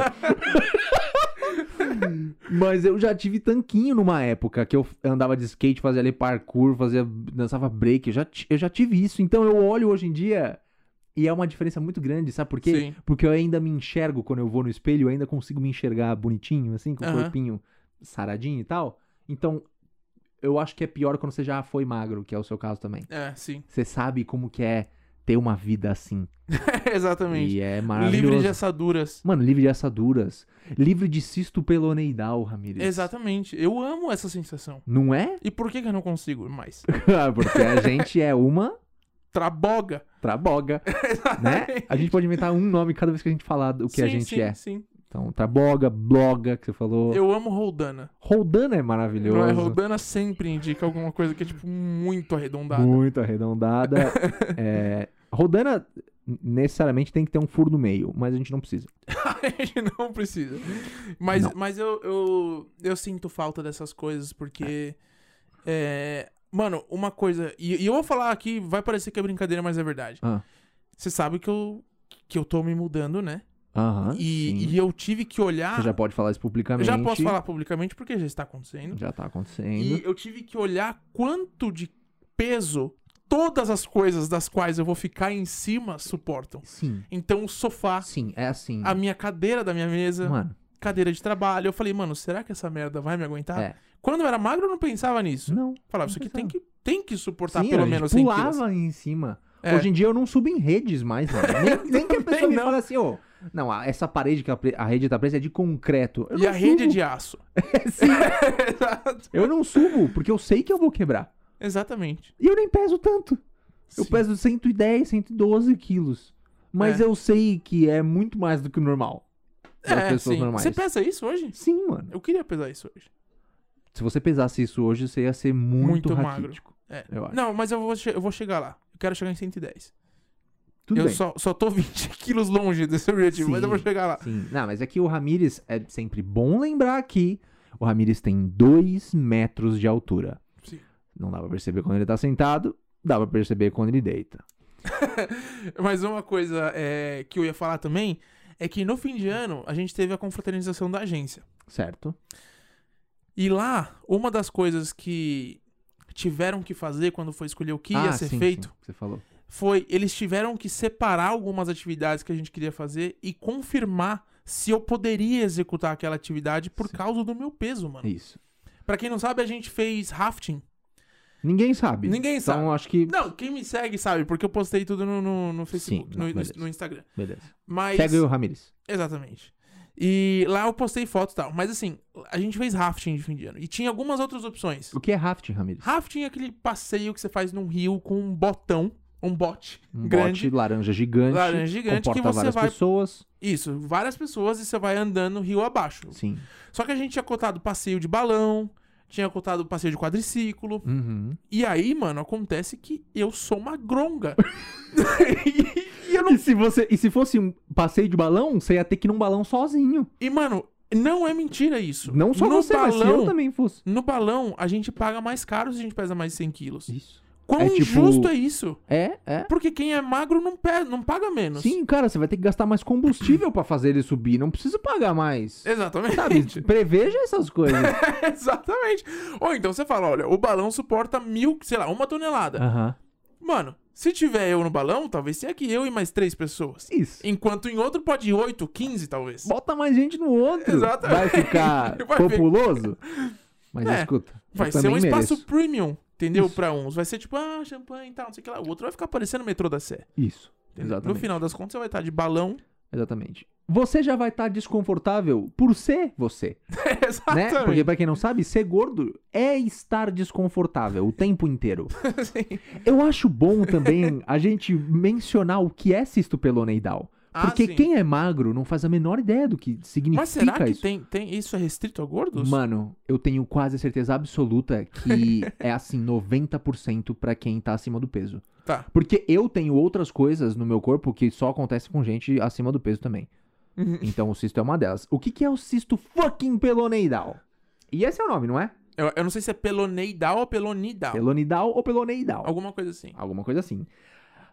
Mas eu já tive tanquinho numa época que eu andava de skate, fazia ali parkour, fazia, dançava break. Eu já, eu já tive isso. Então eu olho hoje em dia e é uma diferença muito grande, sabe por quê? Sim. Porque eu ainda me enxergo quando eu vou no espelho, eu ainda consigo me enxergar bonitinho, assim, com o Aham. corpinho saradinho e tal. Então, eu acho que é pior quando você já foi magro, que é o seu caso também. É, sim. Você sabe como que é ter uma vida assim. Exatamente. E é maravilhoso. Livre de assaduras. Mano, livre de assaduras. Livre de cisto peloneidal, Ramires. Exatamente. Eu amo essa sensação. Não é? E por que, que eu não consigo mais? Porque a gente é uma Traboga. traboga, né? A gente pode inventar um nome cada vez que a gente falar do que a Sim, gente sim, é. Sim. Então, traboga, bloga, que você falou. Eu amo Roldana. Roldana é maravilhoso. Não é? Roldana sempre indica alguma coisa que é, tipo, muito arredondada. Muito arredondada. é, Roldana necessariamente tem que ter um furo no meio, mas a gente não precisa. a gente não precisa. Mas, Não. mas eu, eu, eu sinto falta dessas coisas, porque. é, mano, uma coisa. E, e eu vou falar aqui, vai parecer que é brincadeira, mas é verdade. Ah. Você sabe que eu, que eu tô me mudando, né? Aham. E, e eu tive que olhar. Você já pode falar isso eu publicamente. já posso falar publicamente porque já está acontecendo. Já tá E acontecendo. eu tive que olhar quanto de peso todas as coisas das quais eu vou ficar em cima suportam. Sim. Então o sofá, Sim, é assim. a minha cadeira da minha mesa, Mano, cadeira de trabalho. Eu falei, mano, será que essa merda vai me aguentar? É. Quando eu era magro, eu não pensava nisso. não. Falava, não isso aqui pensava. tem que, tem que suportar Sim, pelo gente menos 100 pulava quilos. em cima. É. Hoje em dia eu não subo em redes mais, mano. Nem, nem que a pessoa me não. fale assim, ô. não, a- essa parede que a, a rede tá presa é de concreto. Eu E não a rede é subo. de aço. Sim, Exato. eu não subo, porque eu sei que eu vou quebrar. Exatamente. E eu nem peso tanto. Eu Sim. peso 110, 112 quilos. Mas É. eu sei que é muito mais do que o normal. É, pessoas sim. normais. Você pesa isso hoje? Sim, mano. Eu queria pesar isso hoje. Se você pesasse isso hoje, você ia ser muito, Muito magro. É. Eu acho. Não, mas eu vou, eu vou chegar lá. Eu quero chegar em 110. Tudo eu bem. só, só tô 20 quilos longe desse objetivo, mas eu vou Sim. chegar lá. Sim. Não, mas é que o Ramires, é sempre bom lembrar aqui, o Ramires tem 2 metros de altura. Não dá pra perceber quando ele tá sentado, dá pra perceber quando ele deita. Mas uma coisa é, que eu ia falar também é que no fim de ano a gente teve a confraternização da agência. Certo? E lá, uma das coisas que tiveram que fazer quando foi escolher o que ia ah, ser sim, feito sim, você falou. foi eles tiveram que separar algumas atividades que a gente queria fazer e confirmar se eu poderia executar aquela atividade por Sim. causa do meu peso, mano. Isso. Pra quem não sabe, a gente fez rafting. Ninguém sabe. Ninguém então, sabe. acho que. Não, quem me segue sabe, porque eu postei tudo no, no, no Facebook, Sim, não, no- no, Instagram. Beleza. Mas. Segue o Ramires. Exatamente. E lá eu postei fotos e tal. Mas assim, a gente fez rafting de fim de ano. E tinha algumas outras opções. O que é rafting, Ramires? Rafting é aquele passeio que você faz num rio com um botão, um bote Um grande. bote laranja gigante. Laranja gigante que você várias vai- pessoas. Isso, várias pessoas e você vai andando rio abaixo. Sim. Só que a gente tinha cotado passeio de balão, tinha cotado passeio de quadriciclo. Uhum. E aí, mano, acontece que eu sou uma gronga. e, e não E se, você, e se fosse um passeio de balão, você ia ter que ir num balão sozinho. E, mano, não é mentira isso. Não só no você, mas se balão, eu também fosse. No balão, a gente paga mais caro se a gente pesa mais de 100 quilos. Isso. Quão É tipo- injusto é isso? É, é. Porque quem é magro não, não paga menos. Sim, cara, você vai ter que gastar mais combustível pra fazer ele subir. Não precisa pagar mais. Exatamente. Sabe? Preveja essas coisas. Exatamente. Ou então você fala, olha, o balão suporta mil, sei lá, uma tonelada. Aham. Mano, se tiver eu no balão, talvez tenha aqui eu e mais três pessoas. Isso. Enquanto em outro pode ir 8, 15 talvez. Bota mais gente no outro. Exatamente. Vai ficar Vai populoso? Mas É, escuta. Vai ser um espaço mereço. premium, entendeu? Isso. Pra uns. Vai ser tipo, ah, champanhe e tal, não sei o que lá. O outro vai ficar parecendo o metrô da Sé. Isso. entendeu? Exatamente. No final das contas, você vai estar de balão. Exatamente. Você já vai estar desconfortável por ser você, né? Exatamente. Porque pra quem não sabe, ser gordo é estar desconfortável o tempo inteiro. Sim. Eu acho bom também a gente mencionar o que é cisto peloneidal. Ah, Porque sim. quem é magro não faz a menor ideia do que significa Mas será que isso. tem, tem isso é restrito a gordos? Mano, eu tenho quase certeza absoluta que é assim, 90% pra quem tá acima do peso. Tá. Porque eu tenho outras coisas no meu corpo que só acontece com gente acima do peso também. Uhum. Então o cisto é uma delas. O que, que é o cisto fucking peloneidal? E esse é o nome, não é? Eu, eu não sei se é peloneidal ou pelonidal. Pelonidal ou peloneidal? Alguma coisa assim. Alguma coisa assim.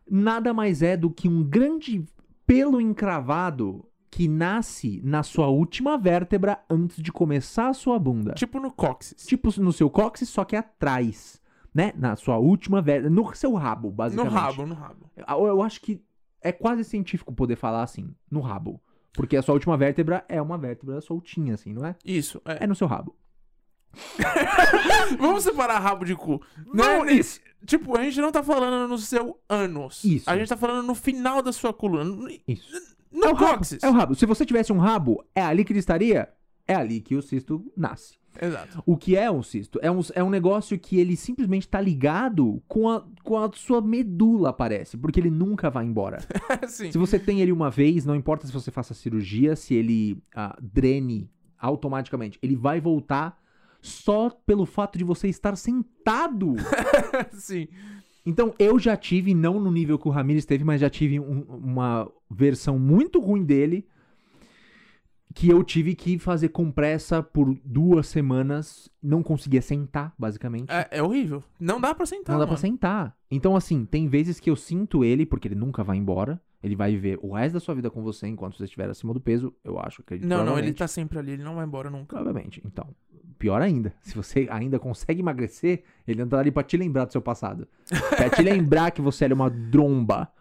Nada mais é do que um grande pelo encravado que nasce na sua última vértebra antes de começar a sua bunda. Tipo no cóccix. Tipo no seu cóccix, só que atrás. Né? Na sua última vértebra. No seu rabo, no basicamente. rabo, no rabo. Eu, eu acho que é quase científico poder falar assim, no rabo. Porque a sua última vértebra é uma vértebra soltinha, assim, não é? Isso, é. É no seu rabo. Vamos separar rabo de cu. Vamos Né? Tipo, a gente não tá falando no seu ânus. Isso. A gente tá falando no final da sua coluna. Isso. no é o rabo. cóccix. É o rabo. Se você tivesse um rabo, é ali que ele estaria? É ali que o cisto nasce. Exato. O que é um cisto? É um, é um negócio que ele simplesmente tá ligado com a, com a sua medula, parece. Porque ele nunca vai embora. Sim. Se você tem ele uma vez, não importa se você faça cirurgia, se ele ah, drene automaticamente, ele vai voltar só pelo fato de você estar sentado. Sim. Então eu já tive, não no nível que o Ramirez teve, mas já tive um- uma versão muito ruim dele. Que eu tive que fazer compressa por duas semanas. Não conseguia sentar, basicamente. É, é horrível. Não dá pra sentar. Não dá pra mano. sentar. Então, assim, tem vezes que eu sinto ele, porque ele nunca vai embora. Ele vai viver o resto da sua vida com você enquanto você estiver acima do peso. Eu acho, acredito. Não, não, ele tá sempre ali, ele não vai embora nunca. Provavelmente. Então, pior ainda. Se você ainda consegue emagrecer, ele anda ali pra te lembrar do seu passado. pra te lembrar que você era uma dromba.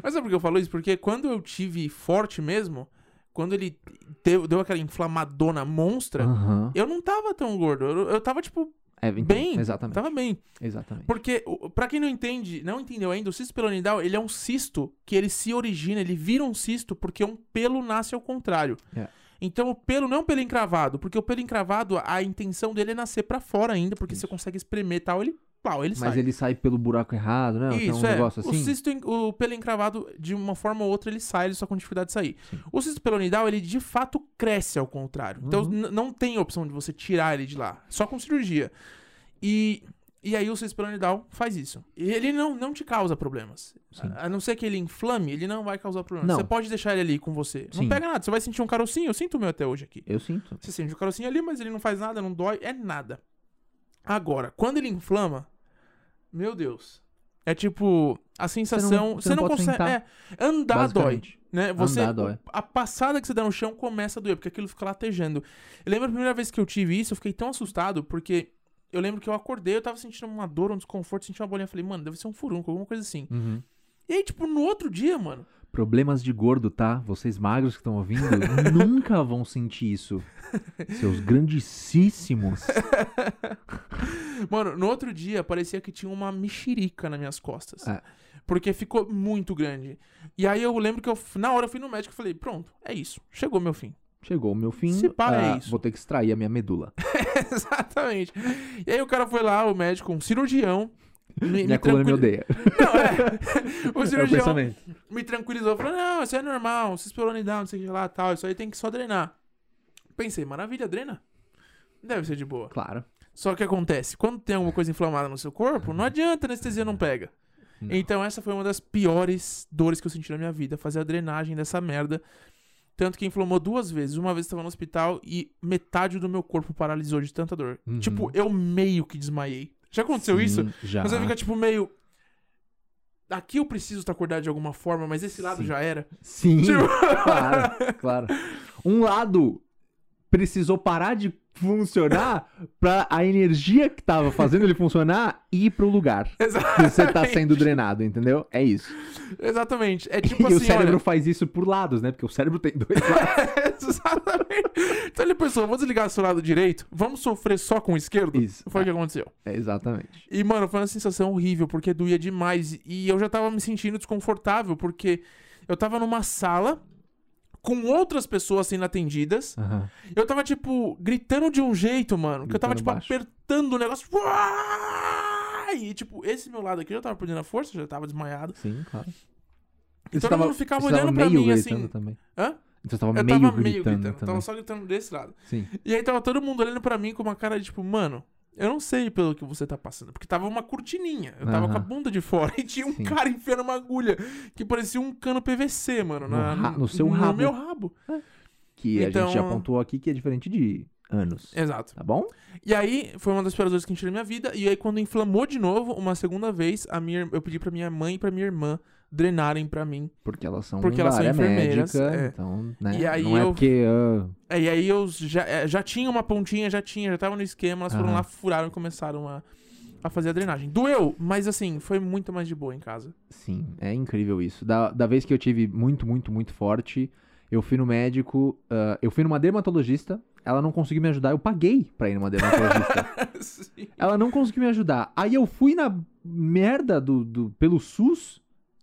Mas sabe por que eu falo isso? Porque quando eu tive forte mesmo, quando ele deu, deu aquela inflamadona monstra, Aham. eu não tava tão gordo. Eu, eu tava, tipo, É, então, bem. Exatamente. Tava bem. Exatamente. Porque, pra quem não entende, não entendeu ainda, o cisto pelonidal, ele é um cisto que ele se origina, ele vira um cisto porque um pelo nasce ao contrário. É. Então o pelo não é um pelo encravado, porque o pelo encravado, a intenção dele é nascer pra fora ainda, porque você consegue espremer e tal, ele, pau, ele Mas sai. ele sai pelo buraco errado, né? Tem um Isso, é. negócio O assim. cisto, en- o pelo encravado, de uma forma ou outra, ele sai, ele só com dificuldade de sair. O cisto pelonidal, ele de fato cresce ao contrário. Então Uhum. não tem opção de você tirar ele de lá, só com cirurgia. E, e aí o cisto pelonidal faz isso. E ele não, não te causa problemas. Sim. A, não ser que ele inflame, ele não vai causar problemas. Não. Você pode deixar ele ali com você. Não Sim. pega nada, você vai sentir um carocinho, eu sinto o meu até hoje aqui. Eu sinto. Você sente o carocinho ali, mas ele não faz nada, não dói, é nada. Agora, quando ele inflama, meu Deus. É tipo, a sensação. você não pode consegue. sentar, É, andar dói. Né? Você, Andar dói. A passada que você dá no chão começa a doer, porque aquilo fica latejando. Eu lembro a primeira vez que eu tive isso, eu fiquei tão assustado, porque eu lembro que eu acordei, eu tava sentindo uma dor, um desconforto, senti uma bolinha. Falei, mano, deve ser um furúnculo, alguma coisa assim. Uhum. E aí, tipo, no outro dia, mano. Problemas de gordo, tá? Vocês magros que estão ouvindo, nunca vão sentir isso. Seus grandíssimos. Mano, no outro dia parecia que tinha uma mexerica nas minhas costas. É. Porque ficou muito grande. E aí eu lembro que eu, na hora eu fui no médico e falei, pronto, é isso. Chegou meu fim. Chegou o meu fim. Se pá, é ah, isso. Vou ter que extrair a minha medula. Exatamente. E aí o cara foi lá, o médico, um cirurgião. Me, Minha me coluna me odeia. Não, é. O É o cirurgião pensamento. me tranquilizou, falou: não, isso é normal, cispelonidal, não sei o que lá tal, isso aí tem que só drenar. Pensei, maravilha, drena. Deve ser de boa. Claro. Só que acontece, quando tem alguma coisa inflamada no seu corpo, não adianta, anestesia não pega. Não. Então essa foi uma das piores dores que eu senti na minha vida, fazer a drenagem dessa merda. Tanto que inflamou duas vezes. Uma vez eu tava no hospital e metade do meu corpo paralisou de tanta dor. Uhum. Tipo, eu meio que desmaiei. Já aconteceu Sim, isso? Já. Você fica tipo meio. Aqui eu preciso estar acordado de alguma forma, mas esse lado Sim. já era. Sim, Tipo- claro, claro. Um lado precisou parar de funcionar pra a energia que tava fazendo ele funcionar ir pro lugar que você tá sendo drenado, entendeu? É isso. Exatamente. É tipo e assim, o cérebro olha. faz isso por lados, né? Porque o cérebro tem dois lados. Exatamente. Então ele pensou, vou desligar seu lado direito, vamos sofrer só com o esquerdo? Isso. Foi o que aconteceu. É, exatamente. E, mano, foi uma sensação horrível, porque doía demais. E eu já tava me sentindo desconfortável, porque eu tava numa sala com outras pessoas sendo atendidas. Aham. Eu tava, tipo, gritando de um jeito, mano, que eu tava, tipo, baixo. apertando o negócio. E, tipo, esse meu lado aqui eu já tava perdendo a força, já tava desmaiado. Sim, claro. E Você todo mundo ficava tava olhando pra mim, assim. Também. Hã? Então você tava Eu meio tava gritando, meio gritando, tava só gritando desse lado. Sim. E aí tava todo mundo olhando pra mim com uma cara de tipo, mano, eu não sei pelo que você tá passando. Porque tava uma cortininha. Eu tava Aham. com a bunda de fora e tinha um Sim. cara enfiando uma agulha que parecia um cano PVC, mano. No na- no seu rabo. No meu rabo. Que a Então- gente já pontuou aqui que é diferente de anos. Exato. Tá bom? E aí, foi uma das piores dores que eu tirei na minha vida. E aí, quando inflamou de novo, uma segunda vez, a minha, eu pedi pra minha mãe e pra minha irmã drenarem pra mim. Porque elas são Porque elas são enfermeiras, médica, é. então, né? E aí não é eu- porque... ah, E aí eu já, eh, já tinha uma pontinha, já tinha, já tava no esquema, elas foram lá, furaram e começaram a, a fazer a drenagem. Doeu, mas assim, foi muito mais de boa em casa. Sim, é incrível isso. Da, da vez que eu tive muito, muito, muito forte, eu fui no médico, ah, eu fui numa dermatologista, ela não conseguiu me ajudar, eu paguei pra ir numa dermatologista. Ela não conseguiu me ajudar. Aí eu fui na merda do, do pelo SUS,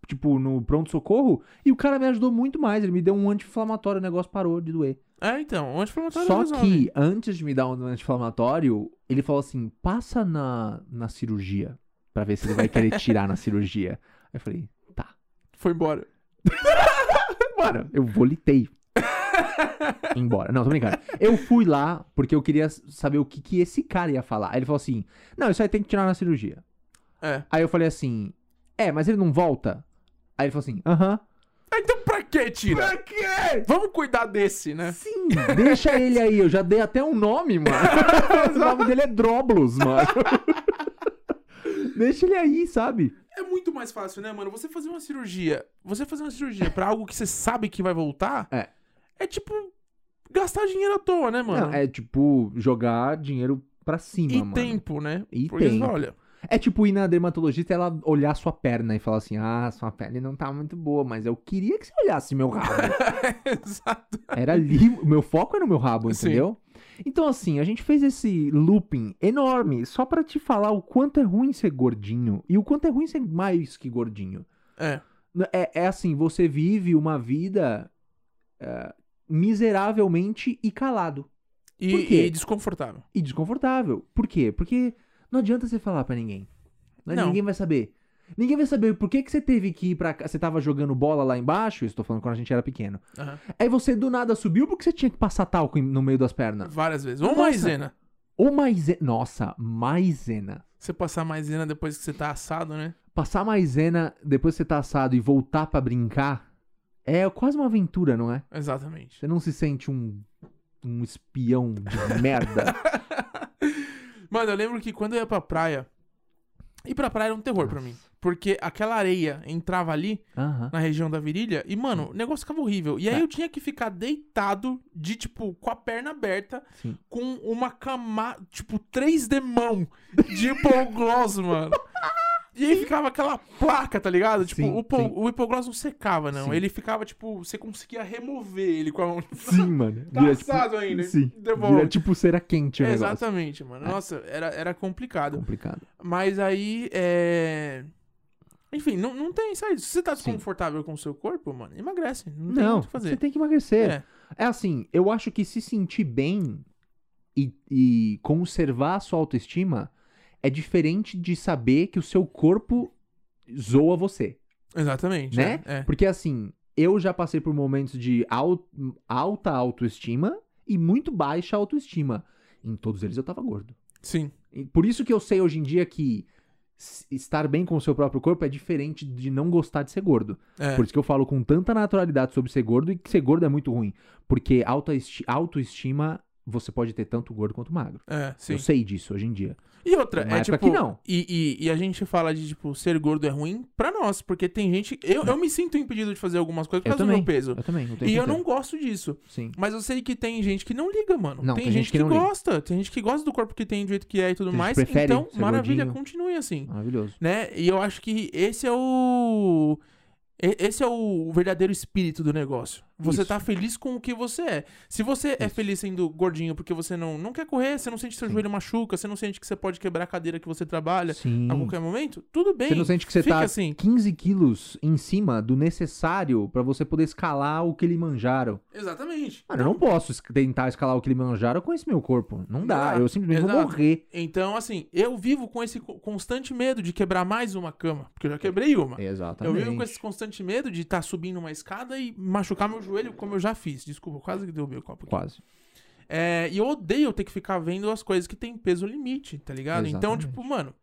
tipo, no pronto-socorro, e o cara me ajudou muito mais. Ele me deu um anti-inflamatório, o negócio parou de doer. É, então, o anti-inflamatório Só resolve. que, antes de me dar um anti-inflamatório, ele falou assim: passa na, na cirurgia, pra ver se ele vai querer tirar na cirurgia. Aí eu falei, tá. Foi embora. Bora, eu volitei. Embora. Não, tô brincando. Eu fui lá porque eu queria saber o que, que esse cara ia falar. Aí ele falou assim: Não, isso aí tem que tirar na cirurgia. É. Aí eu falei assim: É, mas ele não volta? Aí ele falou assim: Aham. Ah, Então pra que tira? quê? Vamos cuidar desse, né? Sim, deixa ele aí. Eu já dei até um nome, mano. o nome dele é Droblos, mano. deixa ele aí, sabe? É muito mais fácil, né, mano? Você fazer uma cirurgia. Você fazer uma cirurgia pra algo que você sabe que vai voltar. É. É tipo. Gastar dinheiro à toa, né, mano? Não, é tipo jogar dinheiro pra cima, e mano. tempo, né? E Porque tempo. fala, olha. É tipo ir na dermatologista e ela olhar sua perna e falar assim: Ah, sua pele não tá muito boa, mas eu queria que você olhasse meu rabo. Exato. Era ali, o meu foco era no meu rabo, Sim. entendeu? Então, assim, a gente fez esse looping enorme só pra te falar o quanto é ruim ser gordinho e o quanto é ruim ser mais que gordinho. É. É, é assim, você vive uma vida é, miseravelmente e calado. E, e desconfortável. E desconfortável. Por quê? Porque não adianta você falar pra ninguém. Né? Não. Ninguém vai saber. Ninguém vai saber por que, que você teve que ir pra cá. Você tava jogando bola lá embaixo, estou falando quando a gente era pequeno. Aham. Aí você do nada subiu porque você tinha que passar talco no meio das pernas. Várias vezes. Ou Nossa. maisena. Ou maisena. Nossa, maisena. Você passar maisena depois que você tá assado, né? Passar maisena depois que você tá assado e voltar pra brincar é quase uma aventura, não é? Exatamente. Você não se sente um, um espião de merda. Mano, eu lembro que quando eu ia pra praia. Ir pra praia era um terror pra mim. Porque aquela areia entrava ali Aham. na região da virilha e, mano, o negócio ficava horrível. E aí É. eu tinha que ficar deitado, de tipo, com a perna aberta, Sim. com uma camada, tipo, três demão de hipogloss, mano. E aí ficava aquela placa, tá ligado? Tipo, Sim, o, hipo- sim. o hipogloss não secava, não. Sim. Ele ficava, tipo, você conseguia remover ele com a mão. Sim, mano. Tá assado ainda. Sim. Devolve. Vira tipo cera quente o negócio. Exatamente, mano. Nossa, era, era complicado. Complicado. Mas aí, é... Enfim, não, não tem saída. Se você tá desconfortável com o seu corpo, mano, emagrece. Não tem Não, o que fazer. você tem que emagrecer. É. É. assim, eu acho que se sentir bem e, e conservar a sua autoestima é diferente de saber que o seu corpo zoa você. Exatamente. Né? É. é. Porque assim, eu já passei por momentos de alta autoestima e muito baixa autoestima. Em todos eles eu tava gordo. Sim. E Por isso que eu sei hoje em dia que estar bem com o seu próprio corpo é diferente de não gostar de ser gordo. É. Por isso que eu falo com tanta naturalidade sobre ser gordo e que ser gordo é muito ruim. Porque autoesti- autoestima você pode ter tanto gordo quanto magro. É, sim. Eu sei disso hoje em dia. E outra, uma é tipo. que não. E, e, e a gente fala de, tipo, ser gordo é ruim pra nós, porque tem gente. Eu, eu me sinto impedido de fazer algumas coisas por Eu causa do meu peso. Eu também. tempo E eu não gosto disso. Sim. Mas eu sei que tem gente que não liga, mano. Não, tem, tem gente, gente que que, não liga. gosta. Tem gente que gosta do corpo que tem, do jeito que é e tudo mais. prefere Então, maravilha, gordinho. continue assim. Maravilhoso. Né? E eu acho que esse é o. Esse é o verdadeiro espírito do negócio. Você Isso. tá feliz com o que você é. Se você é Isso. feliz sendo gordinho porque você não, não quer correr, você não sente que seu Sim. joelho machuca, você não sente que você pode quebrar a cadeira que você trabalha Sim. a qualquer momento, tudo bem. Você não sente que você Fica tá assim. 15 quilos em cima do necessário pra você poder escalar o Kilimanjaro. Exatamente. Mano, eu não posso tentar escalar o Kilimanjaro com esse meu corpo. Não dá. Eu simplesmente vou Exato. morrer. Então, assim, eu vivo com esse co- constante medo de quebrar mais uma cama, porque eu já quebrei uma. Exatamente. Eu vivo com esse constante medo de estar subindo uma escada e machucar meu joelho, como eu já fiz. Desculpa, quase que derrubei o copo aqui. Quase. É, e eu odeio ter que ficar vendo as coisas que tem peso limite, tá ligado? Então, Exatamente. tipo, mano,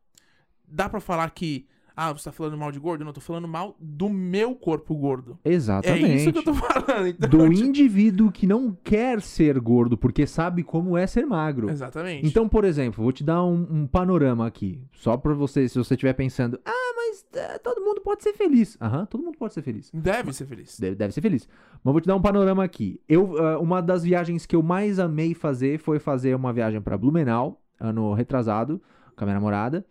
dá pra falar que, ah, você tá falando mal de gordo? Eu não tô falando mal do meu corpo gordo. Exatamente. É isso que eu tô falando. Então, Do tipo, indivíduo que não quer ser gordo porque sabe como é ser magro. Exatamente. Então, por exemplo, vou te dar um, um panorama aqui. Só pra você, se você estiver pensando, ah, mas é, todo mundo pode ser feliz. Aham, todo mundo pode ser feliz. Deve ser feliz. Deve, deve ser feliz. Mas vou te dar um panorama aqui. Eu, ah, uma das viagens que eu mais amei fazer foi fazer uma viagem pra Blumenau, ano retrasado, com a minha namorada.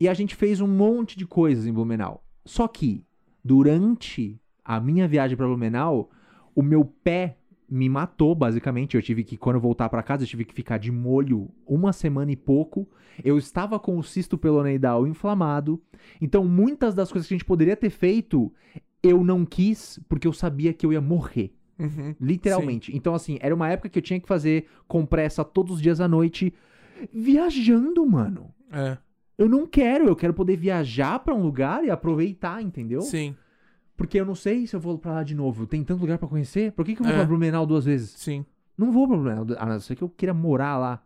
E a gente fez um monte de coisas em Blumenau. Só que, durante a minha viagem pra Blumenau, o meu pé me matou, basicamente. Eu tive que, quando eu voltar pra casa, eu tive que ficar de molho uma semana e pouco. Eu estava com o cisto peloneidal inflamado. Então, muitas das coisas que a gente poderia ter feito, eu não quis, porque eu sabia que eu ia morrer. Uhum. Literalmente. Então, assim, era uma época que eu tinha que fazer compressa todos os dias à noite, viajando, mano. É, Eu não quero, eu quero poder viajar pra um lugar e aproveitar, entendeu? sim, Porque eu não sei se eu vou pra lá de novo. Tem tanto lugar pra conhecer. Por que, que eu vou É. pra Blumenau duas vezes? sim. Não vou pra Blumenau, a não ser que eu queira morar lá.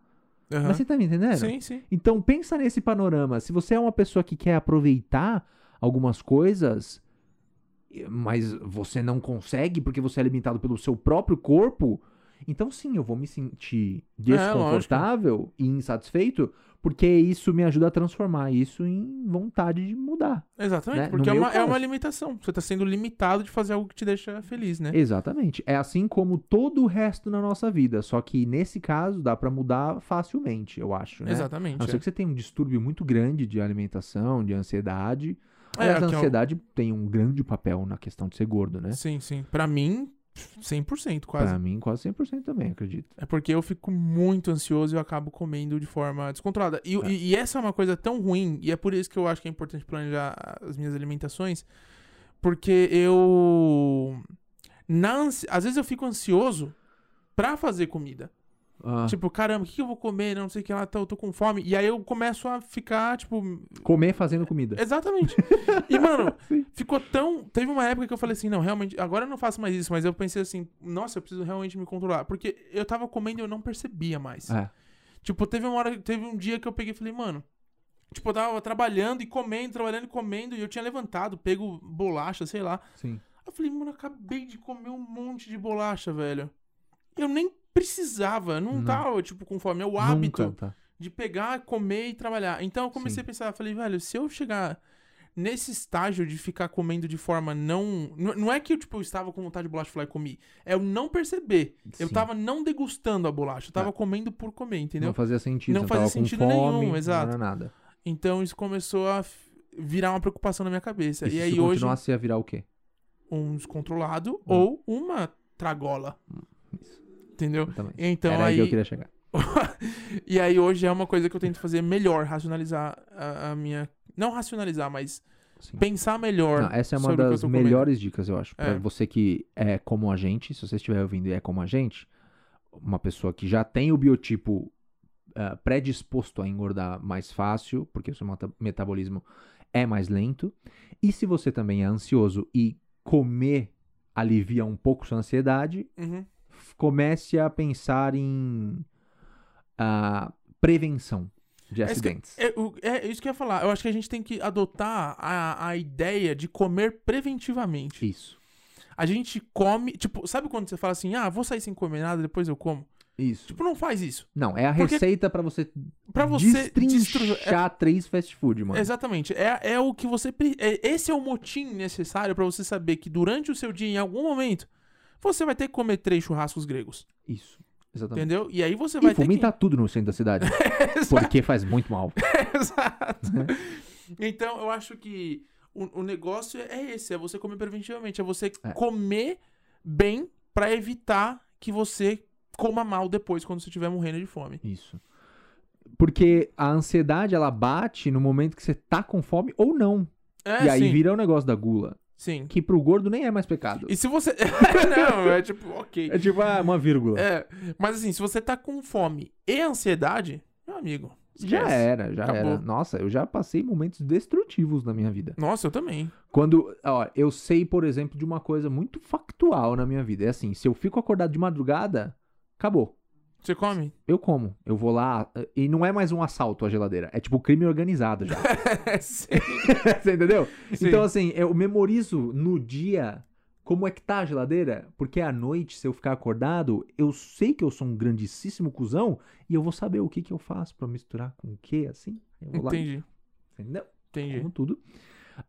Aham. Mas você tá me entendendo? Sim, sim. Então pensa nesse panorama. Se você é uma pessoa que quer aproveitar algumas coisas, mas você não consegue porque você é limitado pelo seu próprio corpo, então sim, eu vou me sentir desconfortável e insatisfeito, porque isso me ajuda a transformar isso em vontade de mudar. Exatamente, Né? porque é uma, é uma limitação. Você tá sendo limitado de fazer algo que te deixa feliz, né? Exatamente. É assim como todo o resto na nossa vida, só que nesse caso dá pra mudar facilmente, eu acho, né? A Exatamente. não ser é. que você tenha um distúrbio muito grande de alimentação, de ansiedade. É, Aliás, a é o- ansiedade tem um grande papel na questão de ser gordo, né? Sim, sim. Pra mim, 100% quase. Pra mim, quase 100% também, acredito. É porque eu fico muito ansioso e eu acabo comendo de forma descontrolada. E, É. e- e essa é uma coisa tão ruim, e é por isso que eu acho que é importante planejar as minhas alimentações, porque eu. Na ansi... Às vezes eu fico ansioso pra fazer comida. Ah, Tipo, caramba, o que, eu vou comer? Não sei o que lá, tô, eu tô com fome. E aí eu começo a ficar, tipo, comer fazendo comida. Exatamente. E, mano, ficou tão. Teve uma época que eu falei assim, não, realmente, agora eu não faço mais isso, mas eu pensei assim, nossa, eu preciso realmente me controlar. Porque eu tava comendo e eu não percebia mais. É. Tipo, teve uma hora, teve um dia que eu peguei e falei, mano. Tipo, eu tava trabalhando e comendo, trabalhando e comendo, e eu tinha levantado, pego bolacha, sei lá. Sim. Eu falei, mano, eu acabei de comer um monte de bolacha, velho. Eu nem precisava, não, Não. tava, tipo, com fome. É o hábito Nunca, tá? de pegar, comer e trabalhar. Então eu comecei Sim. a pensar, falei, velho, se eu chegar nesse estágio de ficar comendo de forma não. Não é que eu, tipo, eu estava com vontade de bolacha lá e comi. É eu não perceber. Eu Sim. tava não degustando a bolacha, eu tava É. comendo por comer, entendeu? Não fazia sentido. Não fazia sentido nenhum, fome, exato. Não era nada. Então isso começou a virar uma preocupação na minha cabeça. E, E, se aí isso hoje, continuasse a virar o quê? um descontrolado Hum. ou uma tragola. Isso. Entendeu? Exatamente. Então era aí que eu queria chegar. e aí hoje é uma coisa que eu tento fazer melhor, racionalizar a, a minha. Não racionalizar, mas Sim. pensar melhor. Não, essa é uma das tô comendo. melhores dicas, eu acho. Pra É. você que é como a gente, se você estiver ouvindo e é como a gente, uma pessoa que já tem o biotipo ah, predisposto a engordar mais fácil, porque o seu meta- metabolismo é mais lento. E se você também é ansioso e comer alivia um pouco sua ansiedade, Uhum. Comece a pensar em ah, prevenção de É isso, que, acidentes. é, é isso que eu ia falar. Eu acho que a gente tem que adotar a, a ideia de comer preventivamente. Isso. A gente come. Tipo, sabe quando você fala assim, ah, vou sair sem comer nada, depois eu como? Isso. Tipo, não faz isso. Não, é a Porque- receita pra você Pra você destrinchar destru- três fast food, mano. Exatamente. É, é o que você. é- esse é o motim necessário pra você saber que durante o seu dia, em algum momento, você vai ter que comer três churrascos gregos. Isso. Exatamente. Entendeu? E aí você vai E ter que. vomitar tudo no centro da cidade. porque faz muito mal. Exato. Então, eu acho que o, o negócio é esse: é você comer preventivamente. É você É. comer bem pra evitar que você coma mal depois quando você estiver morrendo de fome. Isso. Porque a ansiedade, ela bate no momento que você tá com fome ou não. É, e aí sim. vira o negócio da gula. Sim. Que pro gordo nem é mais pecado. E se você. não, é tipo, ok. É tipo, ah, uma vírgula. É, mas assim, se você tá com fome e ansiedade, meu amigo. já esquece. era, já Acabou. era. Nossa, eu já passei momentos destrutivos na minha vida. Nossa, eu também. Quando, ó, eu sei, por exemplo, de uma coisa muito factual na minha vida. É assim, se eu fico acordado de madrugada, acabou. Você come? Eu como. Eu vou lá. E não é mais um assalto à geladeira. É tipo crime organizado já. Sim. Você entendeu? Sim. Então, assim, eu memorizo no dia como é que tá a geladeira, porque à noite, se eu ficar acordado, eu sei que eu sou um grandíssimo cuzão e eu vou saber o que que eu faço pra misturar com o que, assim. Eu vou lá, Entendi. entendeu? Entendi. Como tudo.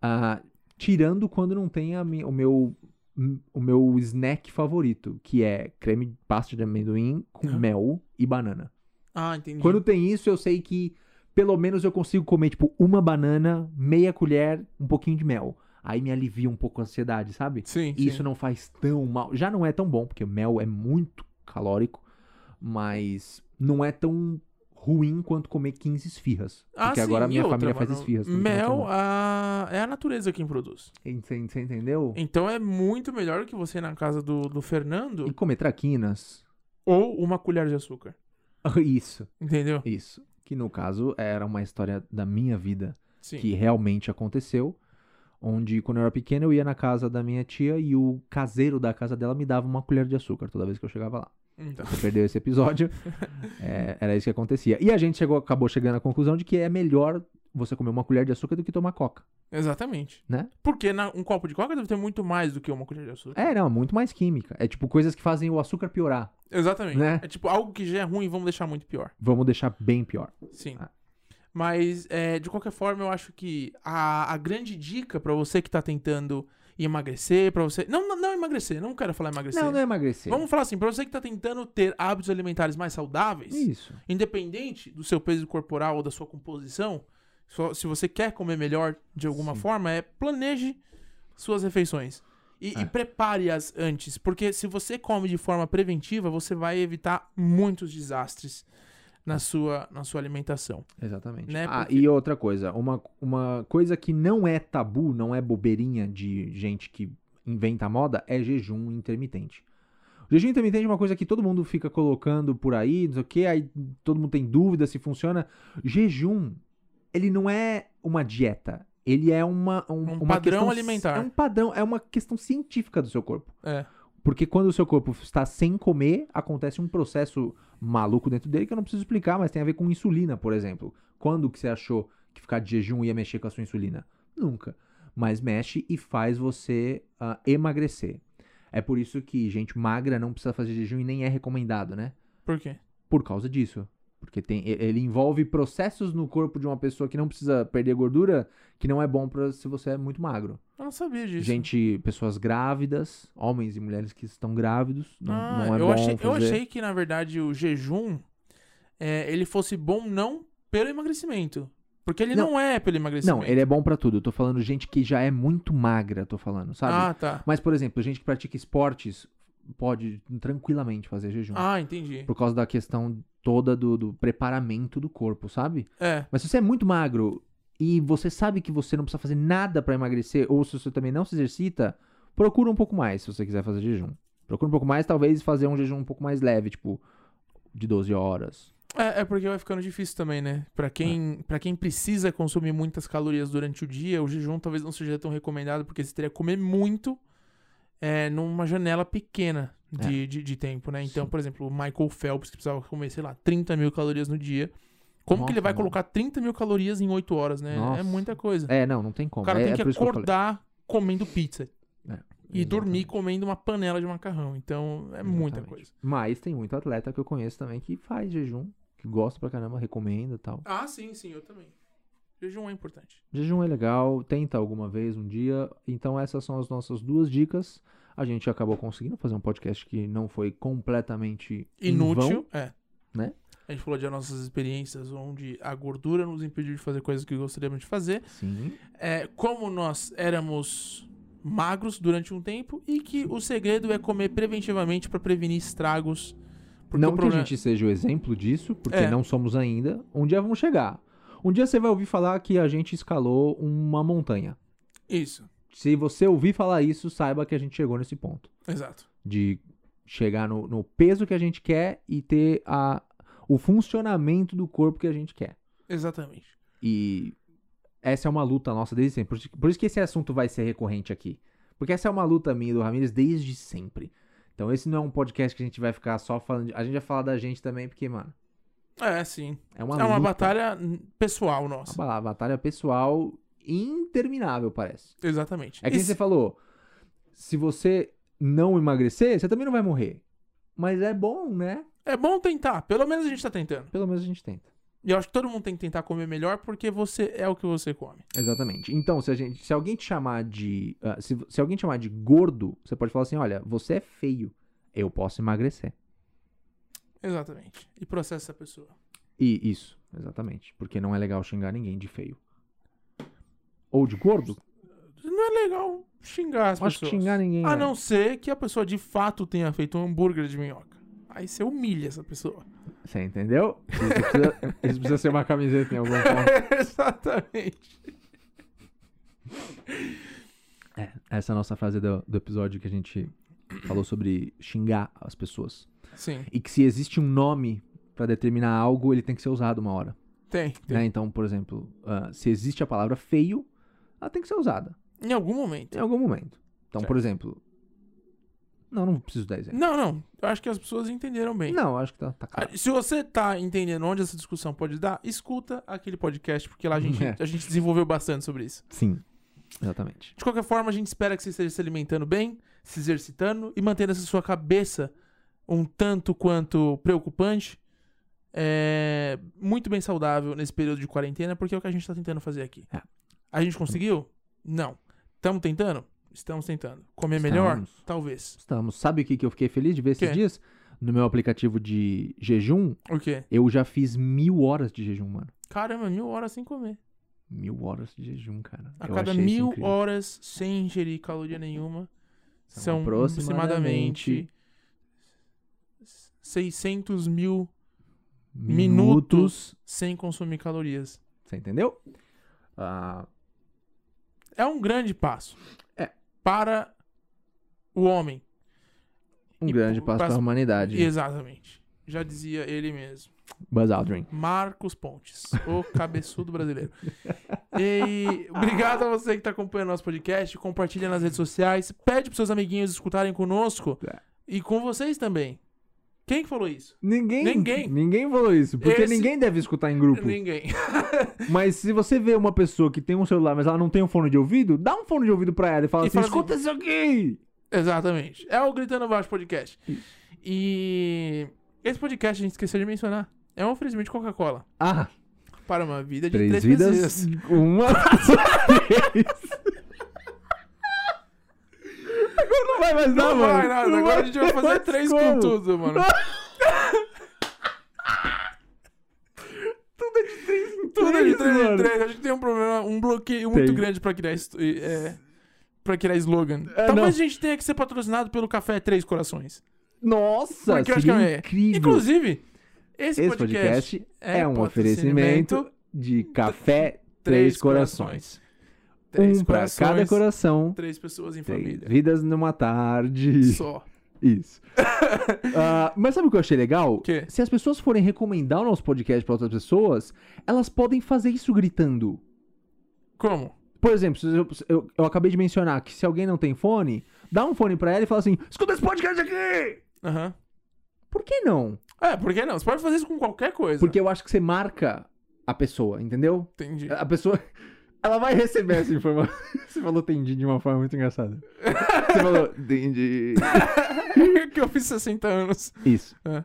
Ah, tirando quando não tem a o meu o meu snack favorito, que é creme de pasta de amendoim com mel e banana. Ah, entendi. Quando tem isso, eu sei que pelo menos eu consigo comer, tipo, uma banana, meia colher, um pouquinho de mel. Aí me alivia um pouco a ansiedade, sabe? Sim, E sim. isso não faz tão mal. Já não é tão bom, porque o mel é muito calórico, mas não é tão ruim quanto comer 15 esfirras. Ah, Porque sim, agora a minha outra, família faz esfirras. Mel semana. a... é a natureza quem produz. Você você entendeu? Então é muito melhor que você ir na casa do, do Fernando E comer traquinas. ou uma colher de açúcar. Isso, Entendeu? isso. Que no caso era uma história da minha vida Sim. que realmente aconteceu. Onde, quando eu era pequeno, eu ia na casa da minha tia e o caseiro da casa dela me dava uma colher de açúcar toda vez que eu chegava lá. Então, Você perdeu esse episódio. é, era isso que acontecia. E a gente chegou, acabou chegando à conclusão de que é melhor você comer uma colher de açúcar do que tomar coca. exatamente. Né? Porque na- um copo de coca deve ter muito mais do que uma colher de açúcar. É, não, muito mais química. É tipo coisas que fazem o açúcar piorar. Exatamente. Né? É tipo algo que já é ruim, vamos deixar muito pior. Vamos deixar bem pior. Sim. Ah. Mas, é, de qualquer forma, eu acho que a, a grande dica pra você que tá tentando emagrecer, pra você. Não, não, não emagrecer, não quero falar emagrecer. Não, não é emagrecer. Vamos falar assim, pra você que tá tentando ter hábitos alimentares mais saudáveis, Isso. independente do seu peso corporal ou da sua composição, só- se você quer comer melhor de alguma Sim. forma, é planeje suas refeições. E, É. e prepare-as antes, porque se você come de forma preventiva, você vai evitar muitos desastres na sua, na sua alimentação. Exatamente. Né, Ah, porque- e outra coisa, uma, uma coisa que não é tabu, não é bobeirinha de gente que inventa moda, é jejum intermitente. O jejum intermitente é uma coisa que todo mundo fica colocando por aí, não sei o que, aí todo mundo tem dúvida se funciona. Jejum, ele não é uma dieta, ele é uma, um, Um uma padrão questão- alimentar. É um padrão, é uma questão científica do seu corpo. É. Porque quando o seu corpo está sem comer, acontece um processo maluco dentro dele que eu não preciso explicar, mas tem a ver com insulina, por exemplo. Quando que você achou que ficar de jejum ia mexer com a sua insulina? Nunca. Mas mexe e faz você ah, emagrecer. É por isso que gente magra não precisa fazer jejum e nem é recomendado, né? Por quê? Por causa disso. Porque tem, ele envolve processos no corpo de uma pessoa que não precisa perder gordura, que não é bom para se você é muito magro. Eu não sabia disso. Gente, pessoas grávidas, homens e mulheres que estão grávidos, não, Ah, não é eu, bom achei, eu fazer. achei que, na verdade, o jejum é, ele fosse bom não pelo emagrecimento. Porque ele não, Não. é pelo emagrecimento. Não, ele é bom pra tudo. Eu tô falando gente que já é muito magra, tô falando, sabe? Ah, tá. Mas, por exemplo, gente que pratica esportes pode tranquilamente fazer jejum. Ah, entendi. Por causa da questão toda do, do preparamento do corpo, sabe? É, Mas se você é muito magro e você sabe que você não precisa fazer nada pra emagrecer, ou se você também não se exercita, procura um pouco mais se você quiser fazer jejum. Procura um pouco mais, talvez fazer um jejum um pouco mais leve, tipo, de 12 horas. é, é porque vai ficando difícil também, né? Pra quem, É. pra quem precisa consumir muitas calorias durante o dia, o jejum talvez não seja tão recomendado, porque você teria que comer muito é, numa janela pequena de, de, de tempo, né? Então, É. Sim. por exemplo, o Michael Phelps, que precisava comer, sei lá, 30 mil calorias no dia. Como que ele Nossa, vai mano. colocar 30 mil calorias em 8 horas, né? É Nossa. muita coisa. É, não, não tem como. O cara é, tem é que por isso que acordar comendo pizza. É. E dormir comendo uma panela de macarrão. Então, é muita Exatamente. coisa. Mas tem muito atleta que eu conheço também que faz jejum, que gosta pra caramba, recomenda e tal. Ah, sim, sim, eu também. Jejum é importante. Jejum é legal, tenta alguma vez um dia. Então essas são as nossas duas dicas. A gente acabou conseguindo fazer um podcast que não foi completamente Inútil, vão. é. né? A gente falou de nossas experiências onde a gordura nos impediu de fazer coisas que gostaríamos de fazer. Sim. É, como nós éramos magros durante um tempo e que o segredo é comer preventivamente para prevenir estragos. Não o que problema... a gente seja o exemplo disso, porque É. não somos ainda. Um dia vamos chegar. Um dia você vai ouvir falar que a gente escalou uma montanha. Isso, Se você ouvir falar isso, saiba que a gente chegou nesse ponto. exato. De chegar no, no peso que a gente quer e ter a, o funcionamento do corpo que a gente quer. Exatamente. E essa é uma luta nossa desde sempre. Por isso, por isso que esse assunto vai ser recorrente aqui. Porque essa é uma luta minha e do Ramirez desde sempre. Então esse não é um podcast que a gente vai ficar só falando. de- A gente vai falar da gente também, porque, mano, É, sim. é uma é uma luta. batalha pessoal nossa. Uma ba- batalha pessoal interminável, parece. Exatamente. É que nem E você falou. Se você não emagrecer, você também não vai morrer. Mas é bom, né? É bom tentar. Pelo menos a gente tá tentando. Pelo menos a gente tenta. E eu acho que todo mundo tem que tentar comer melhor porque você é o que você come. Exatamente. Então, se, a gente, se alguém te chamar de. ah, se, se alguém te chamar de gordo, você pode falar assim: olha, você é feio. Eu posso emagrecer. Exatamente. E processa essa pessoa. E isso, exatamente. Porque não é legal xingar ninguém de feio. Ou de gordo? Não é legal xingar as Acho pessoas. xingar ninguém. A é. não ser que a pessoa de fato tenha feito um hambúrguer de minhoca. Aí você humilha essa pessoa. Você entendeu? Isso precisa, isso precisa ser uma camiseta em algum ponto. Exatamente. É, essa é a nossa frase do, do episódio que a gente falou sobre xingar as pessoas. Sim, E que se existe um nome pra determinar algo, ele tem que ser usado uma hora. tem. tem. né? Então, por exemplo, ah, se existe a palavra feio, ela tem que ser usada Em algum momento. em algum momento. Então, Certo. por exemplo. Não, não preciso dar exemplo. Não, não. Eu acho que as pessoas entenderam bem. Não, acho que tá, tá Ah, claro. Se você tá entendendo onde essa discussão pode dar, escuta aquele podcast, porque lá a gente, É. a gente desenvolveu bastante sobre isso. Sim, exatamente. De qualquer forma, a gente espera que você esteja se alimentando bem, se exercitando e mantendo essa sua cabeça um tanto quanto preocupante, é, muito bem saudável nesse período de quarentena, porque é o que a gente tá tentando fazer aqui. É. A gente conseguiu? Não. Estamos tentando? Estamos tentando. Comer melhor? Estamos. Talvez. Estamos. Sabe o que, que eu fiquei feliz de ver esses dias? No meu aplicativo de jejum, O quê? eu já fiz mil horas de jejum, mano. Caramba, mil horas sem comer. Mil horas de jejum, cara. A Eu cada mil horas sem ingerir caloria nenhuma, São são, aproximadamente 600 mil minutos sem consumir calorias. Você entendeu? Ah, É um grande passo. É. Para o homem. um E grande passo para a humanidade. Exatamente. Já dizia ele mesmo. Buzz Aldrin. Marcos Pontes, o cabeçudo brasileiro. E obrigado a você que está acompanhando nosso podcast. Compartilha nas redes sociais. Pede para seus amiguinhos escutarem conosco. É. E com vocês também. Quem que falou isso? Ninguém, Ninguém. ninguém falou isso, porque Esse- ninguém deve escutar em grupo. Ninguém. Mas se você vê uma pessoa que tem um celular, mas ela não tem um fone de ouvido, dá um fone de ouvido pra ela e fala E assim: fala assim, escuta isso aqui! Exatamente. É o Gritando Baixo Podcast. E esse podcast a gente esqueceu de mencionar. É um oferecimento de Coca-Cola. Ah, Para uma vida de três, três, vidas, pessoas. uma não vai mais dar, Não mano. vai nada. Não Agora vai a gente vai fazer três como. com tudo, mano. Tudo é de três em Tudo é de três, três em mano. três. A gente tem um problema, um bloqueio muito Tem. grande pra criar, é, pra criar slogan. É, Talvez não. a gente tenha que ser patrocinado pelo Café Três Corações. Nossa, Porque eu acho seria que é- incrível. Inclusive, esse, Esse podcast, podcast é um patrocinamento oferecimento de café Três Corações. Três um pra corações, cada coração. Três pessoas em Três família. vidas numa tarde. Só. Isso. Ah, mas sabe o que eu achei legal? O quê? Se as pessoas forem recomendar o nosso podcast pra outras pessoas, elas podem fazer isso gritando. Como? Por exemplo, eu, eu, eu acabei de mencionar que se alguém não tem fone, dá um fone pra ela e fala assim: escuta esse podcast aqui! Aham. Por que não? É, por que não? Você pode fazer isso com qualquer coisa. Porque eu acho que você marca a pessoa, entendeu? Entendi. A pessoa. Ela vai receber essa informação. Você falou entendi de uma forma muito engraçada. Você falou entendi. que eu fiz 60 anos. Isso. É.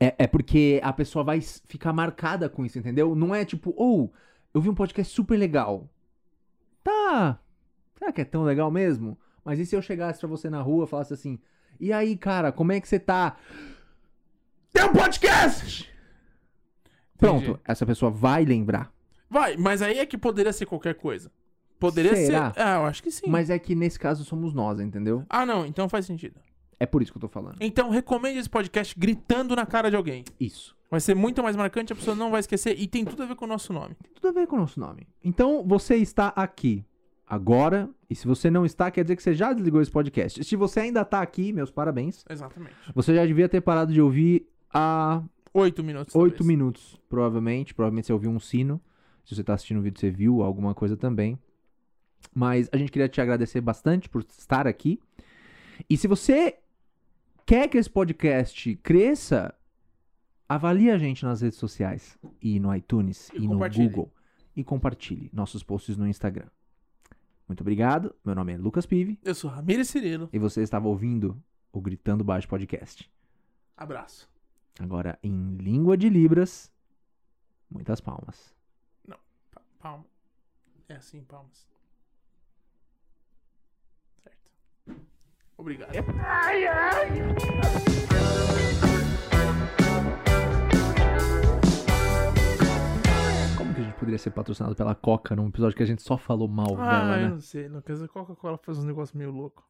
É, é porque a pessoa vai ficar marcada com isso, entendeu? Não é tipo, ou, eu vi um podcast super legal. Tá. Será que é tão legal mesmo? Mas e se eu chegasse pra você na rua e falasse assim, e aí, cara, como é que você tá? Tem um podcast! Pronto, Entendi. essa pessoa vai lembrar. Vai, mas aí é que poderia ser qualquer coisa. Poderia Será? ser. Ah, eu acho que sim. Mas é que nesse caso somos nós, entendeu? Ah, não, então faz sentido. É por isso que eu tô falando. Então recomende esse podcast gritando na cara de alguém. Isso. Vai ser muito mais marcante, a pessoa não vai esquecer e tem tudo a ver com o nosso nome. Tem tudo a ver com o nosso nome. Então, você está aqui agora, e se você não está, quer dizer que você já desligou esse podcast. Se você ainda está aqui, meus parabéns. Exatamente. Você já devia ter parado de ouvir há Oito minutos. oito minutos, provavelmente. Provavelmente você ouviu um sino. Se você está assistindo o vídeo, você viu alguma coisa também. Mas a gente queria te agradecer bastante por estar aqui. E se você quer que esse podcast cresça, avalie a gente nas redes sociais e no iTunes E e, no. Google. E compartilhe nossos posts no Instagram. Muito obrigado. Meu nome é Lucas Pive Eu sou Ramírez Cirilo. e você estava ouvindo o Gritando Baixo Podcast. Abraço. Agora, em língua de Libras, muitas palmas. Pa- Palma. É assim, palmas. Certo. Obrigado. Como que a gente poderia ser patrocinado pela Coca num episódio que a gente só falou mal Ah, dela, eu né? não sei. Não, quer dizer, Coca-Cola faz uns negócios meio louco.